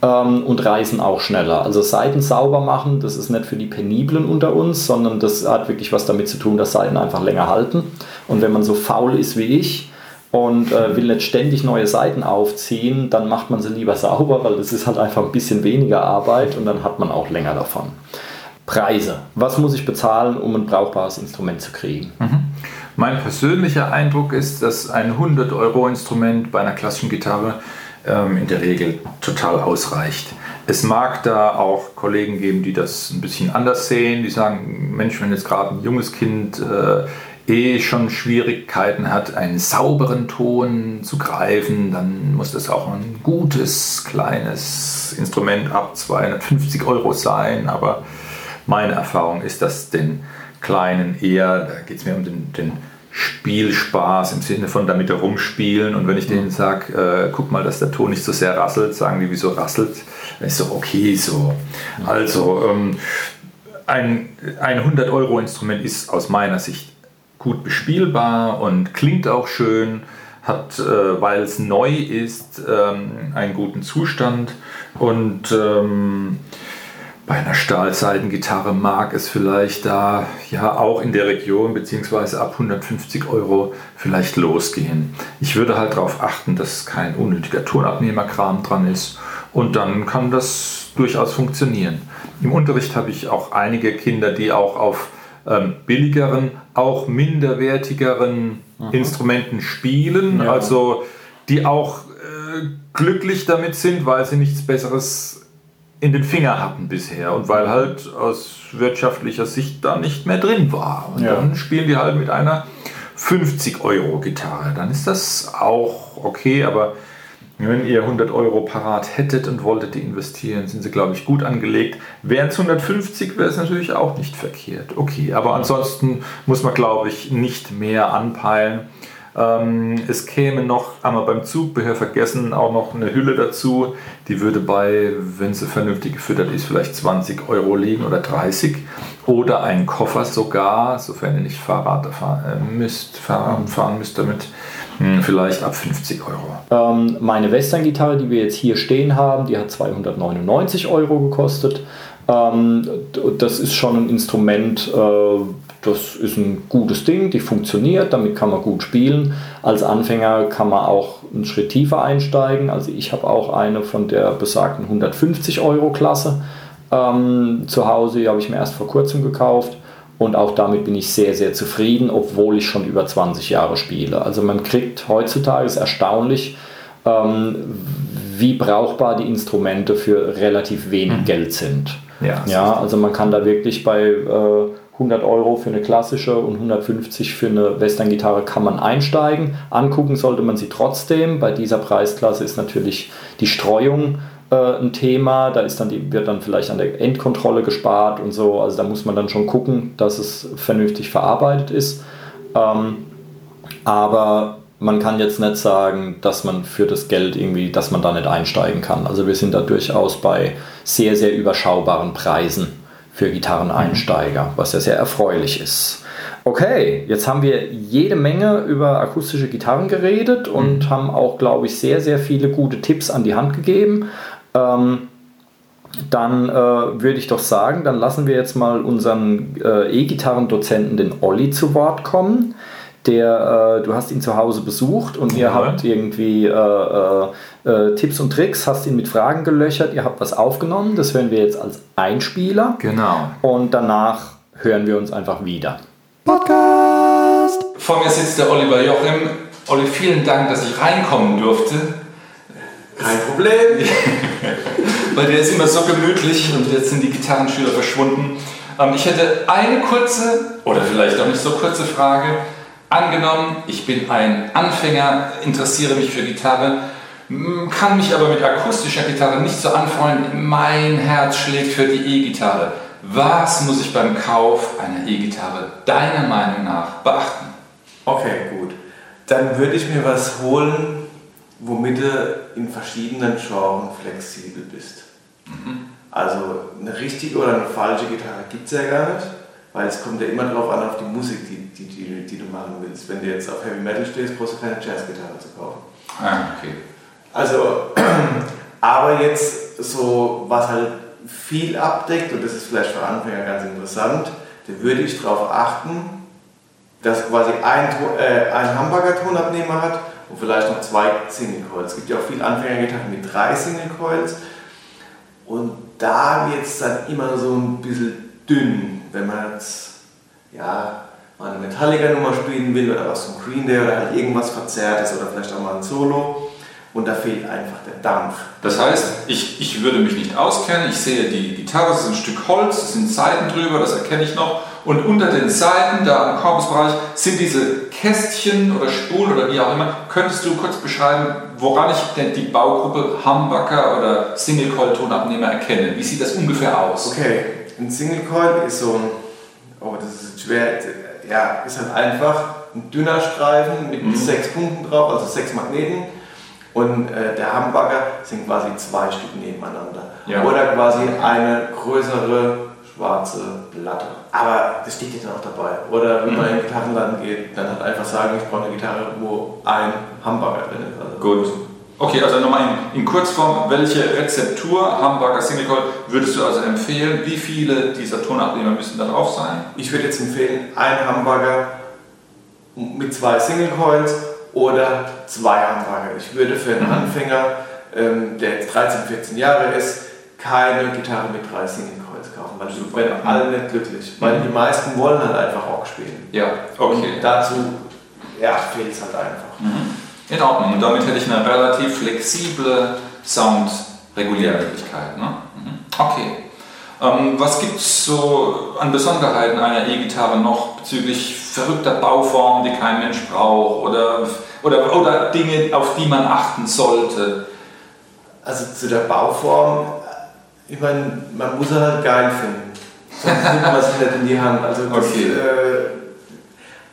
ähm, und reißen auch schneller. Also Seiten sauber machen, das ist nicht für die Peniblen unter uns, sondern das hat wirklich was damit zu tun, dass Seiten einfach länger halten. Und wenn man so faul ist wie ich, und äh, will nicht ständig neue Seiten aufziehen, dann macht man sie lieber sauber, weil das ist halt einfach ein bisschen weniger Arbeit und dann hat man auch länger davon. Preise. Was muss ich bezahlen, um ein brauchbares Instrument zu kriegen? Mhm. Mein persönlicher Eindruck ist, dass ein 100-Euro-Instrument bei einer klassischen Gitarre ähm, in der Regel total ausreicht. Es mag da auch Kollegen geben, die das ein bisschen anders sehen, die sagen, Mensch, wenn jetzt gerade ein junges Kind äh, eh schon Schwierigkeiten hat, einen sauberen Ton zu greifen, dann muss das auch ein gutes, kleines Instrument ab 250 Euro sein. Aber meine Erfahrung ist, dass den Kleinen eher, da geht es mir um den, den, Spielspaß im Sinne von damit herumspielen. Und wenn ich denen sage, äh, guck mal, dass der Ton nicht so sehr rasselt, sagen die, wieso rasselt? Dann ist so, okay, so. Also, ähm, ein, ein 100-Euro-Instrument ist aus meiner Sicht gut bespielbar und klingt auch schön, hat, äh, weil es neu ist, ähm, einen guten Zustand und ähm, bei einer Stahlseitengitarre mag es vielleicht da ja auch in der Region beziehungsweise ab 150 Euro vielleicht losgehen. Ich würde halt darauf achten, dass kein unnötiger Tonabnehmerkram dran ist und dann kann das durchaus funktionieren. Im Unterricht habe ich auch einige Kinder, die auch auf ähm, billigeren, auch minderwertigeren mhm. Instrumenten spielen, ja. also die auch äh, glücklich damit sind, weil sie nichts Besseres in den Finger hatten bisher und weil halt aus wirtschaftlicher Sicht da nicht mehr drin war. Und ja. dann spielen die halt mit einer 50 Euro Gitarre. Dann ist das auch okay, aber wenn ihr 100 Euro parat hättet und wolltet die investieren, sind sie, glaube ich, gut angelegt. Wären es 150, wäre es natürlich auch nicht verkehrt. Okay, aber ansonsten muss man, glaube ich, nicht mehr anpeilen. Ähm, es käme noch, wir beim Zubehör vergessen, auch noch eine Hülle dazu. Die würde bei, wenn sie vernünftig gefüttert ist, vielleicht 20 Euro liegen oder 30. Oder ein Koffer sogar, sofern ihr nicht Fahrrad fahren äh, müsst, fahren, fahren müsst damit hm, vielleicht ab 50 Euro. Ähm, meine Western-Gitarre, die wir jetzt hier stehen haben, die hat 299 Euro gekostet. Ähm, das ist schon ein Instrument, äh, das ist ein gutes Ding, die funktioniert, damit kann man gut spielen. Als Anfänger kann man auch einen Schritt tiefer einsteigen. Also ich habe auch eine von der besagten 150 Euro Klasse ähm, zu Hause, die habe ich mir erst vor kurzem gekauft. Und auch damit bin ich sehr, sehr zufrieden, obwohl ich schon über 20 Jahre spiele. Also man kriegt heutzutage, ist erstaunlich, ähm, wie brauchbar die Instrumente für relativ wenig mhm. Geld sind. Ja, ja, also man kann da wirklich bei äh, 100 Euro für eine klassische und 150 für eine Western-Gitarre kann man einsteigen. Angucken sollte man sie trotzdem. Bei dieser Preisklasse ist natürlich die Streuung äh, ein Thema. Da ist dann die, wird dann vielleicht an der Endkontrolle gespart und so. Also da muss man dann schon gucken, dass es vernünftig verarbeitet ist. Ähm, aber man kann jetzt nicht sagen, dass man für das Geld irgendwie, dass man da nicht einsteigen kann. Also wir sind da durchaus bei sehr, sehr überschaubaren Preisen für Gitarreneinsteiger, was ja sehr erfreulich ist. Okay, jetzt haben wir jede Menge über akustische Gitarren geredet und mhm. haben auch, glaube ich, sehr, sehr viele gute Tipps an die Hand gegeben. Ähm, dann äh, würde ich doch sagen, dann lassen wir jetzt mal unseren äh, E-Gitarren-Dozenten, den Olli, zu Wort kommen. Der, äh, du hast ihn zu Hause besucht und ja. ihr habt irgendwie äh, äh, äh, Tipps und Tricks, hast ihn mit Fragen gelöchert, ihr habt was aufgenommen. Das hören wir jetzt als Einspieler. Genau. Und danach hören wir uns einfach wieder. Podcast! Vor mir sitzt der Oliver Jochim. Olli, vielen Dank, dass ich reinkommen durfte Kein Problem. Weil der ist immer so gemütlich und jetzt sind die Gitarrenschüler verschwunden. Ähm, ich hätte eine kurze oder vielleicht auch nicht so kurze Frage. Angenommen, ich bin ein Anfänger, interessiere mich für Gitarre, kann mich aber mit akustischer Gitarre nicht so anfreunden. Mein Herz schlägt für die E-Gitarre. Was muss ich beim Kauf einer E-Gitarre deiner Meinung nach beachten? Okay, gut. Dann würde ich mir was holen, womit du in verschiedenen Genres flexibel bist. Mhm. Also eine richtige oder eine falsche Gitarre gibt es ja gar nicht, weil es kommt ja immer darauf an, auf die Musik, die, die, die, die, du machen willst. Wenn du jetzt auf Heavy Metal stehst, brauchst du keine Jazzgitarre zu kaufen. Ah, okay. Also, aber jetzt so, was halt viel abdeckt, und das ist vielleicht für Anfänger ganz interessant, da würde ich darauf achten, dass quasi ein, äh, ein Hamburger-Tonabnehmer hat und vielleicht noch zwei Single Coils. Es gibt ja auch viele Anfängergitarren mit drei Single Coils. Und da wird es dann immer so ein bisschen dünn, wenn man jetzt ja, mal eine Metallica-Nummer spielen will oder was von Green Day oder halt irgendwas Verzerrtes oder vielleicht auch mal ein Solo. Und da fehlt einfach der Dampf. Das heißt, ich, ich würde mich nicht auskennen, ich sehe die Gitarre, es ist ein Stück Holz, es sind Seiten drüber, das erkenne ich noch. Und unter den Seiten, da im Korpusbereich, sind diese Kästchen oder Spulen oder wie auch immer. Könntest du kurz beschreiben, woran ich denn die Baugruppe Humbucker oder Single Coil Tonabnehmer erkenne? Wie sieht das ungefähr aus? Okay, ein Single Coil ist so ein, oh, das ist schwer, ja, ist halt einfach ein dünner Streifen mit mhm. sechs Punkten drauf, also sechs Magneten. Und äh, der Hamburger sind quasi zwei Stück nebeneinander. Ja. Oder quasi eine größere schwarze Platte. Aber das steht jetzt auch dabei. Oder wenn mhm. man in den Gitarrenladen geht, dann halt einfach sagen, ich brauche eine Gitarre, wo ein Hamburger drin ist. Also Gut. Okay, also nochmal in, in, Kurzform, welche Rezeptur Hamburger Single Coil würdest du also empfehlen? Wie viele dieser Tonabnehmer müssen da drauf sein? Ich würde jetzt empfehlen, ein Hamburger mit zwei Single Coils oder zwei Hamburger. Ich würde für einen mhm. Anfänger, ähm, der jetzt 13, 14 Jahre ist, keine Gitarre mit drei Single Coils kaufen, weil du werden alle nicht glücklich. Weil die meisten wollen halt einfach Rock spielen. Ja, okay. Und dazu ja, fehlt es halt einfach. Mhm. In Ordnung. Und damit hätte ich eine relativ flexible Soundreguliermöglichkeit. Ne? Mhm. Okay. Ähm, was gibt es so an Besonderheiten einer E-Gitarre noch bezüglich verrückter Bauformen, die kein Mensch braucht oder, oder, oder Dinge, auf die man achten sollte? Also zu der Bauform ich meine, man muss er halt geil finden. Sonst nimmt man es nicht in die Hand. Also das, okay. äh,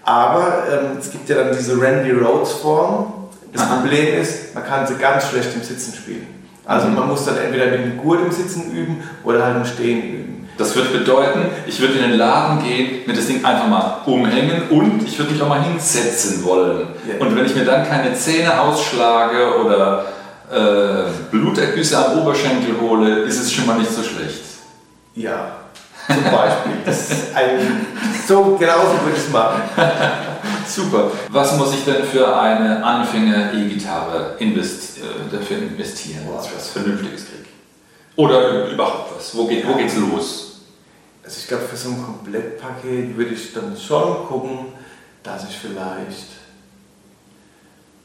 aber ähm, es gibt ja dann diese Randy Rhodes Form. Das Aha. Problem ist, man kann sie ganz schlecht im Sitzen spielen. Also mhm. man muss dann entweder mit dem Gurt im Sitzen üben oder halt im Stehen üben. Das würde bedeuten, ich würde in den Laden gehen, mir das Ding einfach mal umhängen und ich würde mich auch mal hinsetzen wollen. Ja. Und wenn ich mir dann keine Zähne ausschlage oder äh, Blutergüsse am Oberschenkel hole, ist es schon mal nicht so schlecht. Ja, zum Beispiel. Das ist ein, so genauso würde ich es machen. Super. Was muss ich denn für eine Anfänger-E-Gitarre invest, äh, dafür investieren, dass ich was Vernünftiges kriege? Oder überhaupt was? Wo, geht, wo geht's los? Also ich glaube, für so ein Komplettpaket würde ich dann schon gucken, dass ich vielleicht...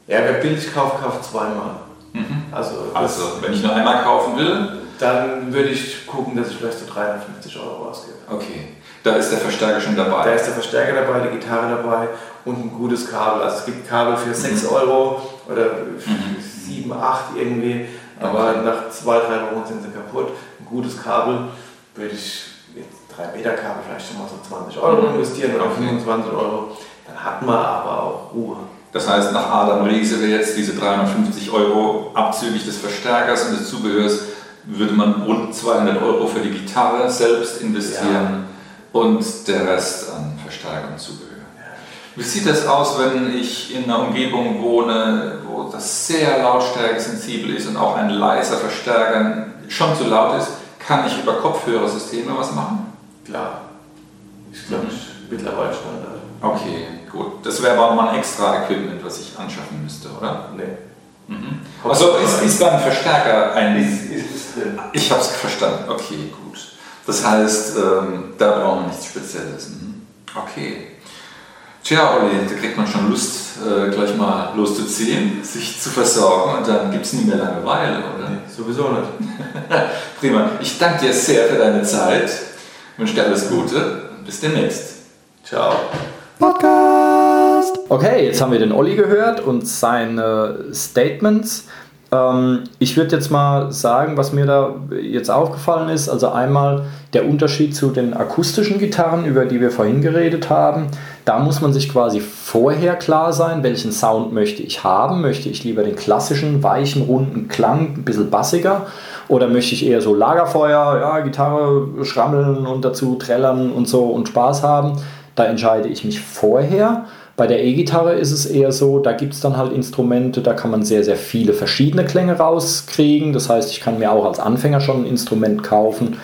Ja, wer billig kauft, kauft zweimal. Mhm. Also, also, wenn ich nur einmal kaufen will? Dann würde ich gucken, dass ich vielleicht so 350 Euro ausgebe. Okay. Da ist der Verstärker schon dabei. Da ist der Verstärker dabei, die Gitarre dabei und ein gutes Kabel. Also es gibt Kabel für 6 mhm. Euro oder mhm. 7, 8 irgendwie, aber okay. nach zwei, drei Wochen sind sie kaputt. Ein gutes Kabel würde ich jetzt 3 Meter Kabel vielleicht schon mal so 20 Euro mhm. investieren oder okay. 25 Euro. Dann hat man aber auch Ruhe. Das heißt, nach Adam Riese wäre jetzt diese 350 Euro abzüglich des Verstärkers und des Zubehörs, würde man rund 200 Euro für die Gitarre selbst investieren ja. und der Rest an Verstärker und Zubehör. Wie sieht das aus, wenn ich in einer Umgebung wohne, wo das sehr lautstärkesensibel ist und auch ein leiser Verstärker schon zu laut ist? Kann ich über Kopfhörersysteme was machen? Klar. Ich glaube, mhm. mittlerweile Standard. Okay. Gut, das wäre aber nochmal ein extra Equipment, was ich anschaffen müsste, oder? Nee. Mhm. Also ist, ist da ein Verstärker ein. Ist, ist drin. Ich habe es verstanden. Okay, gut. Das heißt, ähm, da brauchen wir nichts Spezielles. Mhm. Okay. Tja, Olli, da kriegt man schon Lust, äh, gleich mal loszuziehen, sich zu versorgen und dann gibt es nie mehr Langeweile, oder? Nee, sowieso nicht. Prima. Ich danke dir sehr für deine Zeit. Ich wünsche dir alles Gute. Bis demnächst. Ciao. Podcast. Okay, jetzt haben wir den Olli gehört und seine Statements. Ähm, ich würde jetzt mal sagen, was mir da jetzt aufgefallen ist. Also einmal der Unterschied zu den akustischen Gitarren, über die wir vorhin geredet haben. Da muss man sich quasi vorher klar sein, welchen Sound möchte ich haben. Möchte ich lieber den klassischen, weichen, runden Klang, ein bisschen bassiger? Oder möchte ich eher so Lagerfeuer, ja, Gitarre schrammeln und dazu trällern und so und Spaß haben? Da entscheide ich mich vorher. Bei der E-Gitarre ist es eher so, da gibt es dann halt Instrumente, da kann man sehr, sehr viele verschiedene Klänge rauskriegen. Das heißt, ich kann mir auch als Anfänger schon ein Instrument kaufen,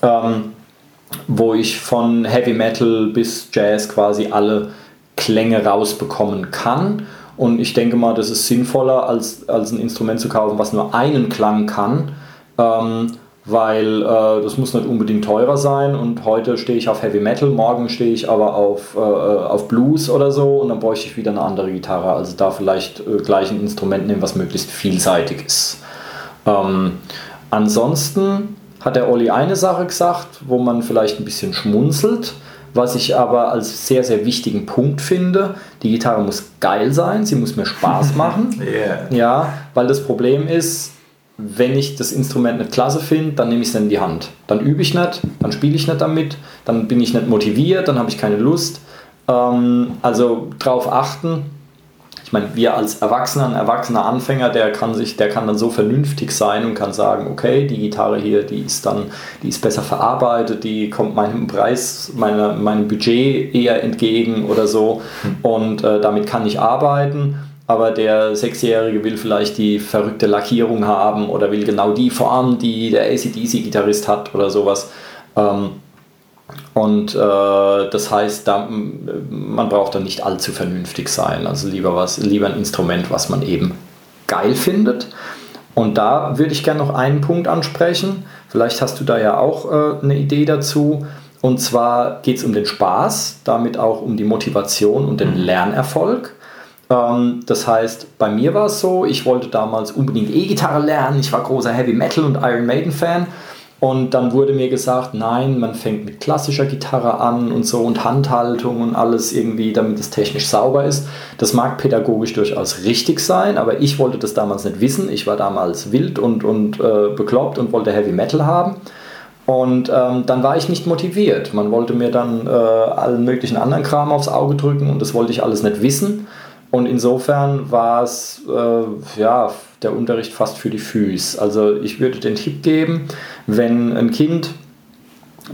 ähm, wo ich von Heavy Metal bis Jazz quasi alle Klänge rausbekommen kann. Und ich denke mal, das ist sinnvoller, als, als ein Instrument zu kaufen, was nur einen Klang kann. Ähm, weil äh, das muss nicht unbedingt teurer sein und heute stehe ich auf Heavy Metal, morgen stehe ich aber auf, äh, auf Blues oder so und dann bräuchte ich wieder eine andere Gitarre. Also da vielleicht äh, gleich ein Instrument nehmen, was möglichst vielseitig ist. Ähm, ansonsten hat der Olli eine Sache gesagt, wo man vielleicht ein bisschen schmunzelt, was ich aber als sehr, sehr wichtigen Punkt finde. Die Gitarre muss geil sein, sie muss mir Spaß machen. yeah. Ja, weil das Problem ist, wenn ich das Instrument nicht klasse finde, dann nehme ich es in die Hand. Dann übe ich nicht, dann spiele ich nicht damit, dann bin ich nicht motiviert, dann habe ich keine Lust. Ähm, also darauf achten. Ich meine, wir als Erwachsener, ein erwachsener Anfänger, der kann sich, der kann dann so vernünftig sein und kann sagen, okay, die Gitarre hier, die ist dann, die ist besser verarbeitet, die kommt meinem Preis, meine, meinem Budget eher entgegen oder so. Hm. Und äh, damit kann ich arbeiten aber der Sechsjährige will vielleicht die verrückte Lackierung haben oder will genau die Form, die der ACDC-Gitarrist hat oder sowas. Ähm, und äh, das heißt, man braucht dann nicht allzu vernünftig sein. Also lieber, was, lieber ein Instrument, was man eben geil findet. Und da würde ich gerne noch einen Punkt ansprechen. Vielleicht hast du da ja auch äh, eine Idee dazu. Und zwar geht es um den Spaß, damit auch um die Motivation und den Lernerfolg. Ähm, das heißt, bei mir war es so, ich wollte damals unbedingt E-Gitarre lernen. Ich war großer Heavy Metal und Iron Maiden Fan. Und dann wurde mir gesagt, nein, man fängt mit klassischer Gitarre an und so und Handhaltung und alles irgendwie, damit es technisch sauber ist. Das mag pädagogisch durchaus richtig sein, aber ich wollte das damals nicht wissen. Ich war damals wild und, und äh, bekloppt und wollte Heavy Metal haben. Und ähm, dann war ich nicht motiviert. Man wollte mir dann äh, allen möglichen anderen Kram aufs Auge drücken und das wollte ich alles nicht wissen. Und insofern war es äh, ja, der Unterricht fast für die Füße. Also ich würde den Tipp geben, wenn ein Kind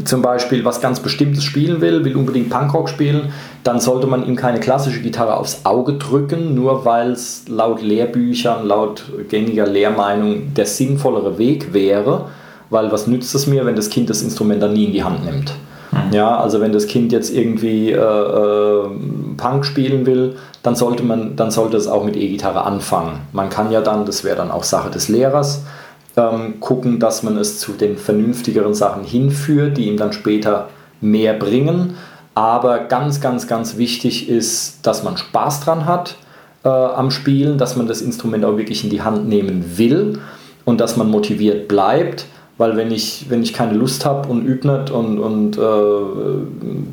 zum Beispiel was ganz Bestimmtes spielen will, will unbedingt Punkrock spielen, dann sollte man ihm keine klassische Gitarre aufs Auge drücken, nur weil es laut Lehrbüchern, laut gängiger Lehrmeinung der sinnvollere Weg wäre, weil was nützt es mir, wenn das Kind das Instrument dann nie in die Hand nimmt. Ja, also wenn das Kind jetzt irgendwie äh, äh, Punk spielen will, dann sollte man, dann sollte es auch mit E-Gitarre anfangen. Man kann ja dann, das wäre dann auch Sache des Lehrers, ähm, gucken, dass man es zu den vernünftigeren Sachen hinführt, die ihm dann später mehr bringen. Aber ganz, ganz, ganz wichtig ist, dass man Spaß dran hat äh, am Spielen, dass man das Instrument auch wirklich in die Hand nehmen will und dass man motiviert bleibt weil wenn ich, wenn ich keine Lust habe und übe nicht und, und äh,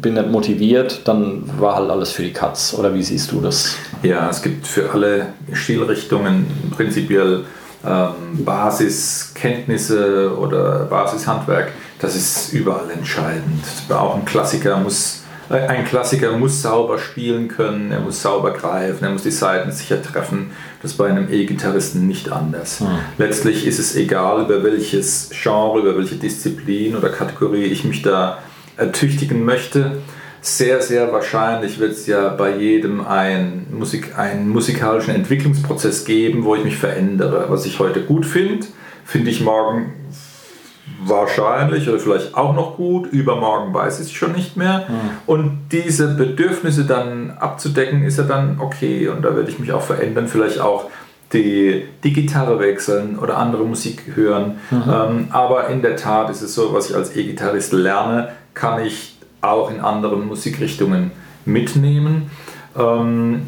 bin nicht motiviert, dann war halt alles für die Katz. Oder wie siehst du das? Ja, es gibt für alle Stilrichtungen prinzipiell ähm, Basiskenntnisse oder Basishandwerk. Das ist überall entscheidend. Auch ein Klassiker muss ein Klassiker muss sauber spielen können, er muss sauber greifen, er muss die Saiten sicher treffen. Das ist bei einem E-Gitarristen nicht anders. Hm. Letztlich ist es egal, über welches Genre, über welche Disziplin oder Kategorie ich mich da ertüchtigen möchte. Sehr, sehr wahrscheinlich wird es ja bei jedem ein Musik, einen musikalischen Entwicklungsprozess geben, wo ich mich verändere. Was ich heute gut finde, finde ich morgen wahrscheinlich oder vielleicht auch noch gut, übermorgen weiß ich es schon nicht mehr. Mhm. Und diese Bedürfnisse dann abzudecken, ist ja dann okay und da werde ich mich auch verändern, vielleicht auch die, die Gitarre wechseln oder andere Musik hören. Mhm. Ähm, aber in der Tat ist es so, was ich als E-Gitarrist lerne, kann ich auch in anderen Musikrichtungen mitnehmen. Ähm,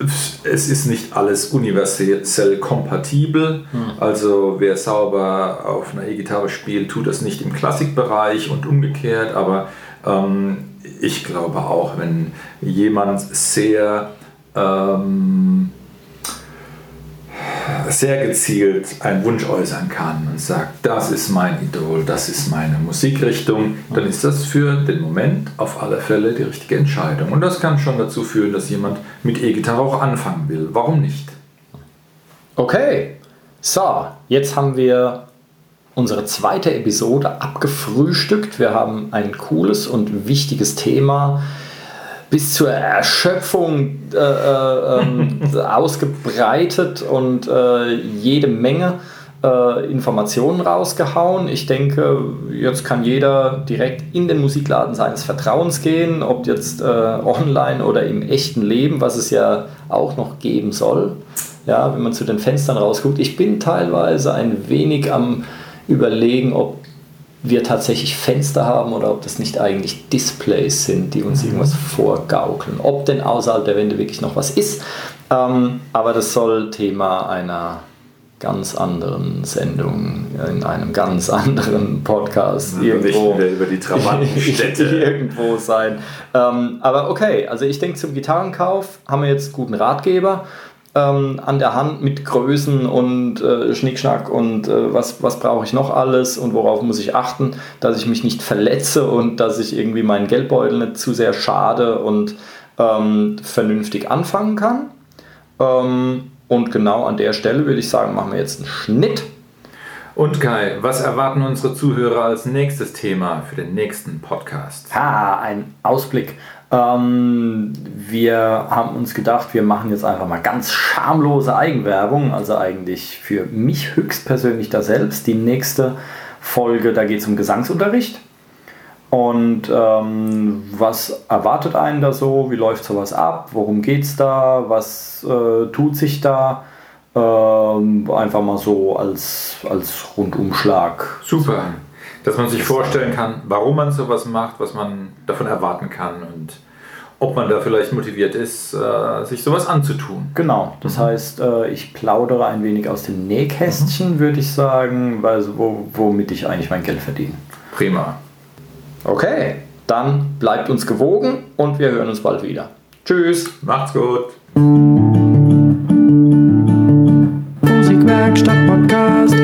es ist nicht alles universell kompatibel. Hm. Also wer sauber auf einer E-Gitarre spielt, tut das nicht im Klassikbereich und umgekehrt. Aber ähm, ich glaube auch, wenn jemand sehr ähm, sehr gezielt einen Wunsch äußern kann und sagt, das ist mein Idol, das ist meine Musikrichtung, dann ist das für den Moment auf alle Fälle die richtige Entscheidung. Und das kann schon dazu führen, dass jemand mit E-Gitarre auch anfangen will. Warum nicht? Okay, so, jetzt haben wir unsere zweite Episode abgefrühstückt. Wir haben ein cooles und wichtiges Thema bis zur Erschöpfung äh, äh, ähm, ausgebreitet und äh, jede Menge äh, Informationen rausgehauen. Ich denke, jetzt kann jeder direkt in den Musikladen seines Vertrauens gehen, ob jetzt äh, online oder im echten Leben, was es ja auch noch geben soll. Ja, wenn man zu den Fenstern rausguckt. Ich bin teilweise ein wenig am überlegen, ob wir tatsächlich Fenster haben oder ob das nicht eigentlich Displays sind, die uns mhm. irgendwas vorgaukeln. Ob denn außerhalb der Wände wirklich noch was ist. Ähm, aber das soll Thema einer ganz anderen Sendung, in einem ganz anderen Podcast irgendwo, über die Trabantenstädte irgendwo sein. Ähm, aber okay, also ich denke zum Gitarrenkauf haben wir jetzt guten Ratgeber ähm, an der Hand mit Größen und äh, Schnickschnack und äh, was, was brauche ich noch alles und worauf muss ich achten, dass ich mich nicht verletze und dass ich irgendwie meinen Geldbeutel nicht zu sehr schade und ähm, vernünftig anfangen kann. Ähm, und genau an der Stelle würde ich sagen, machen wir jetzt einen Schnitt. Und Kai, was erwarten unsere Zuhörer als nächstes Thema für den nächsten Podcast? Ha, ein Ausblick ähm, wir haben uns gedacht, wir machen jetzt einfach mal ganz schamlose Eigenwerbung, also eigentlich für mich höchstpersönlich da selbst. Die nächste Folge, da geht es um Gesangsunterricht. Und ähm, was erwartet einen da so? Wie läuft sowas ab? Worum geht es da? Was äh, tut sich da? Ähm, einfach mal so als, als Rundumschlag. Super dass man sich vorstellen kann, warum man sowas macht, was man davon erwarten kann und ob man da vielleicht motiviert ist, äh, sich sowas anzutun. Genau, das mhm. heißt, äh, ich plaudere ein wenig aus dem Nähkästchen, mhm. würde ich sagen, weil, wo, womit ich eigentlich mein Geld verdiene. Prima. Okay, dann bleibt uns gewogen und wir hören uns bald wieder. Tschüss. Macht's gut. Musikwerkstatt Podcast.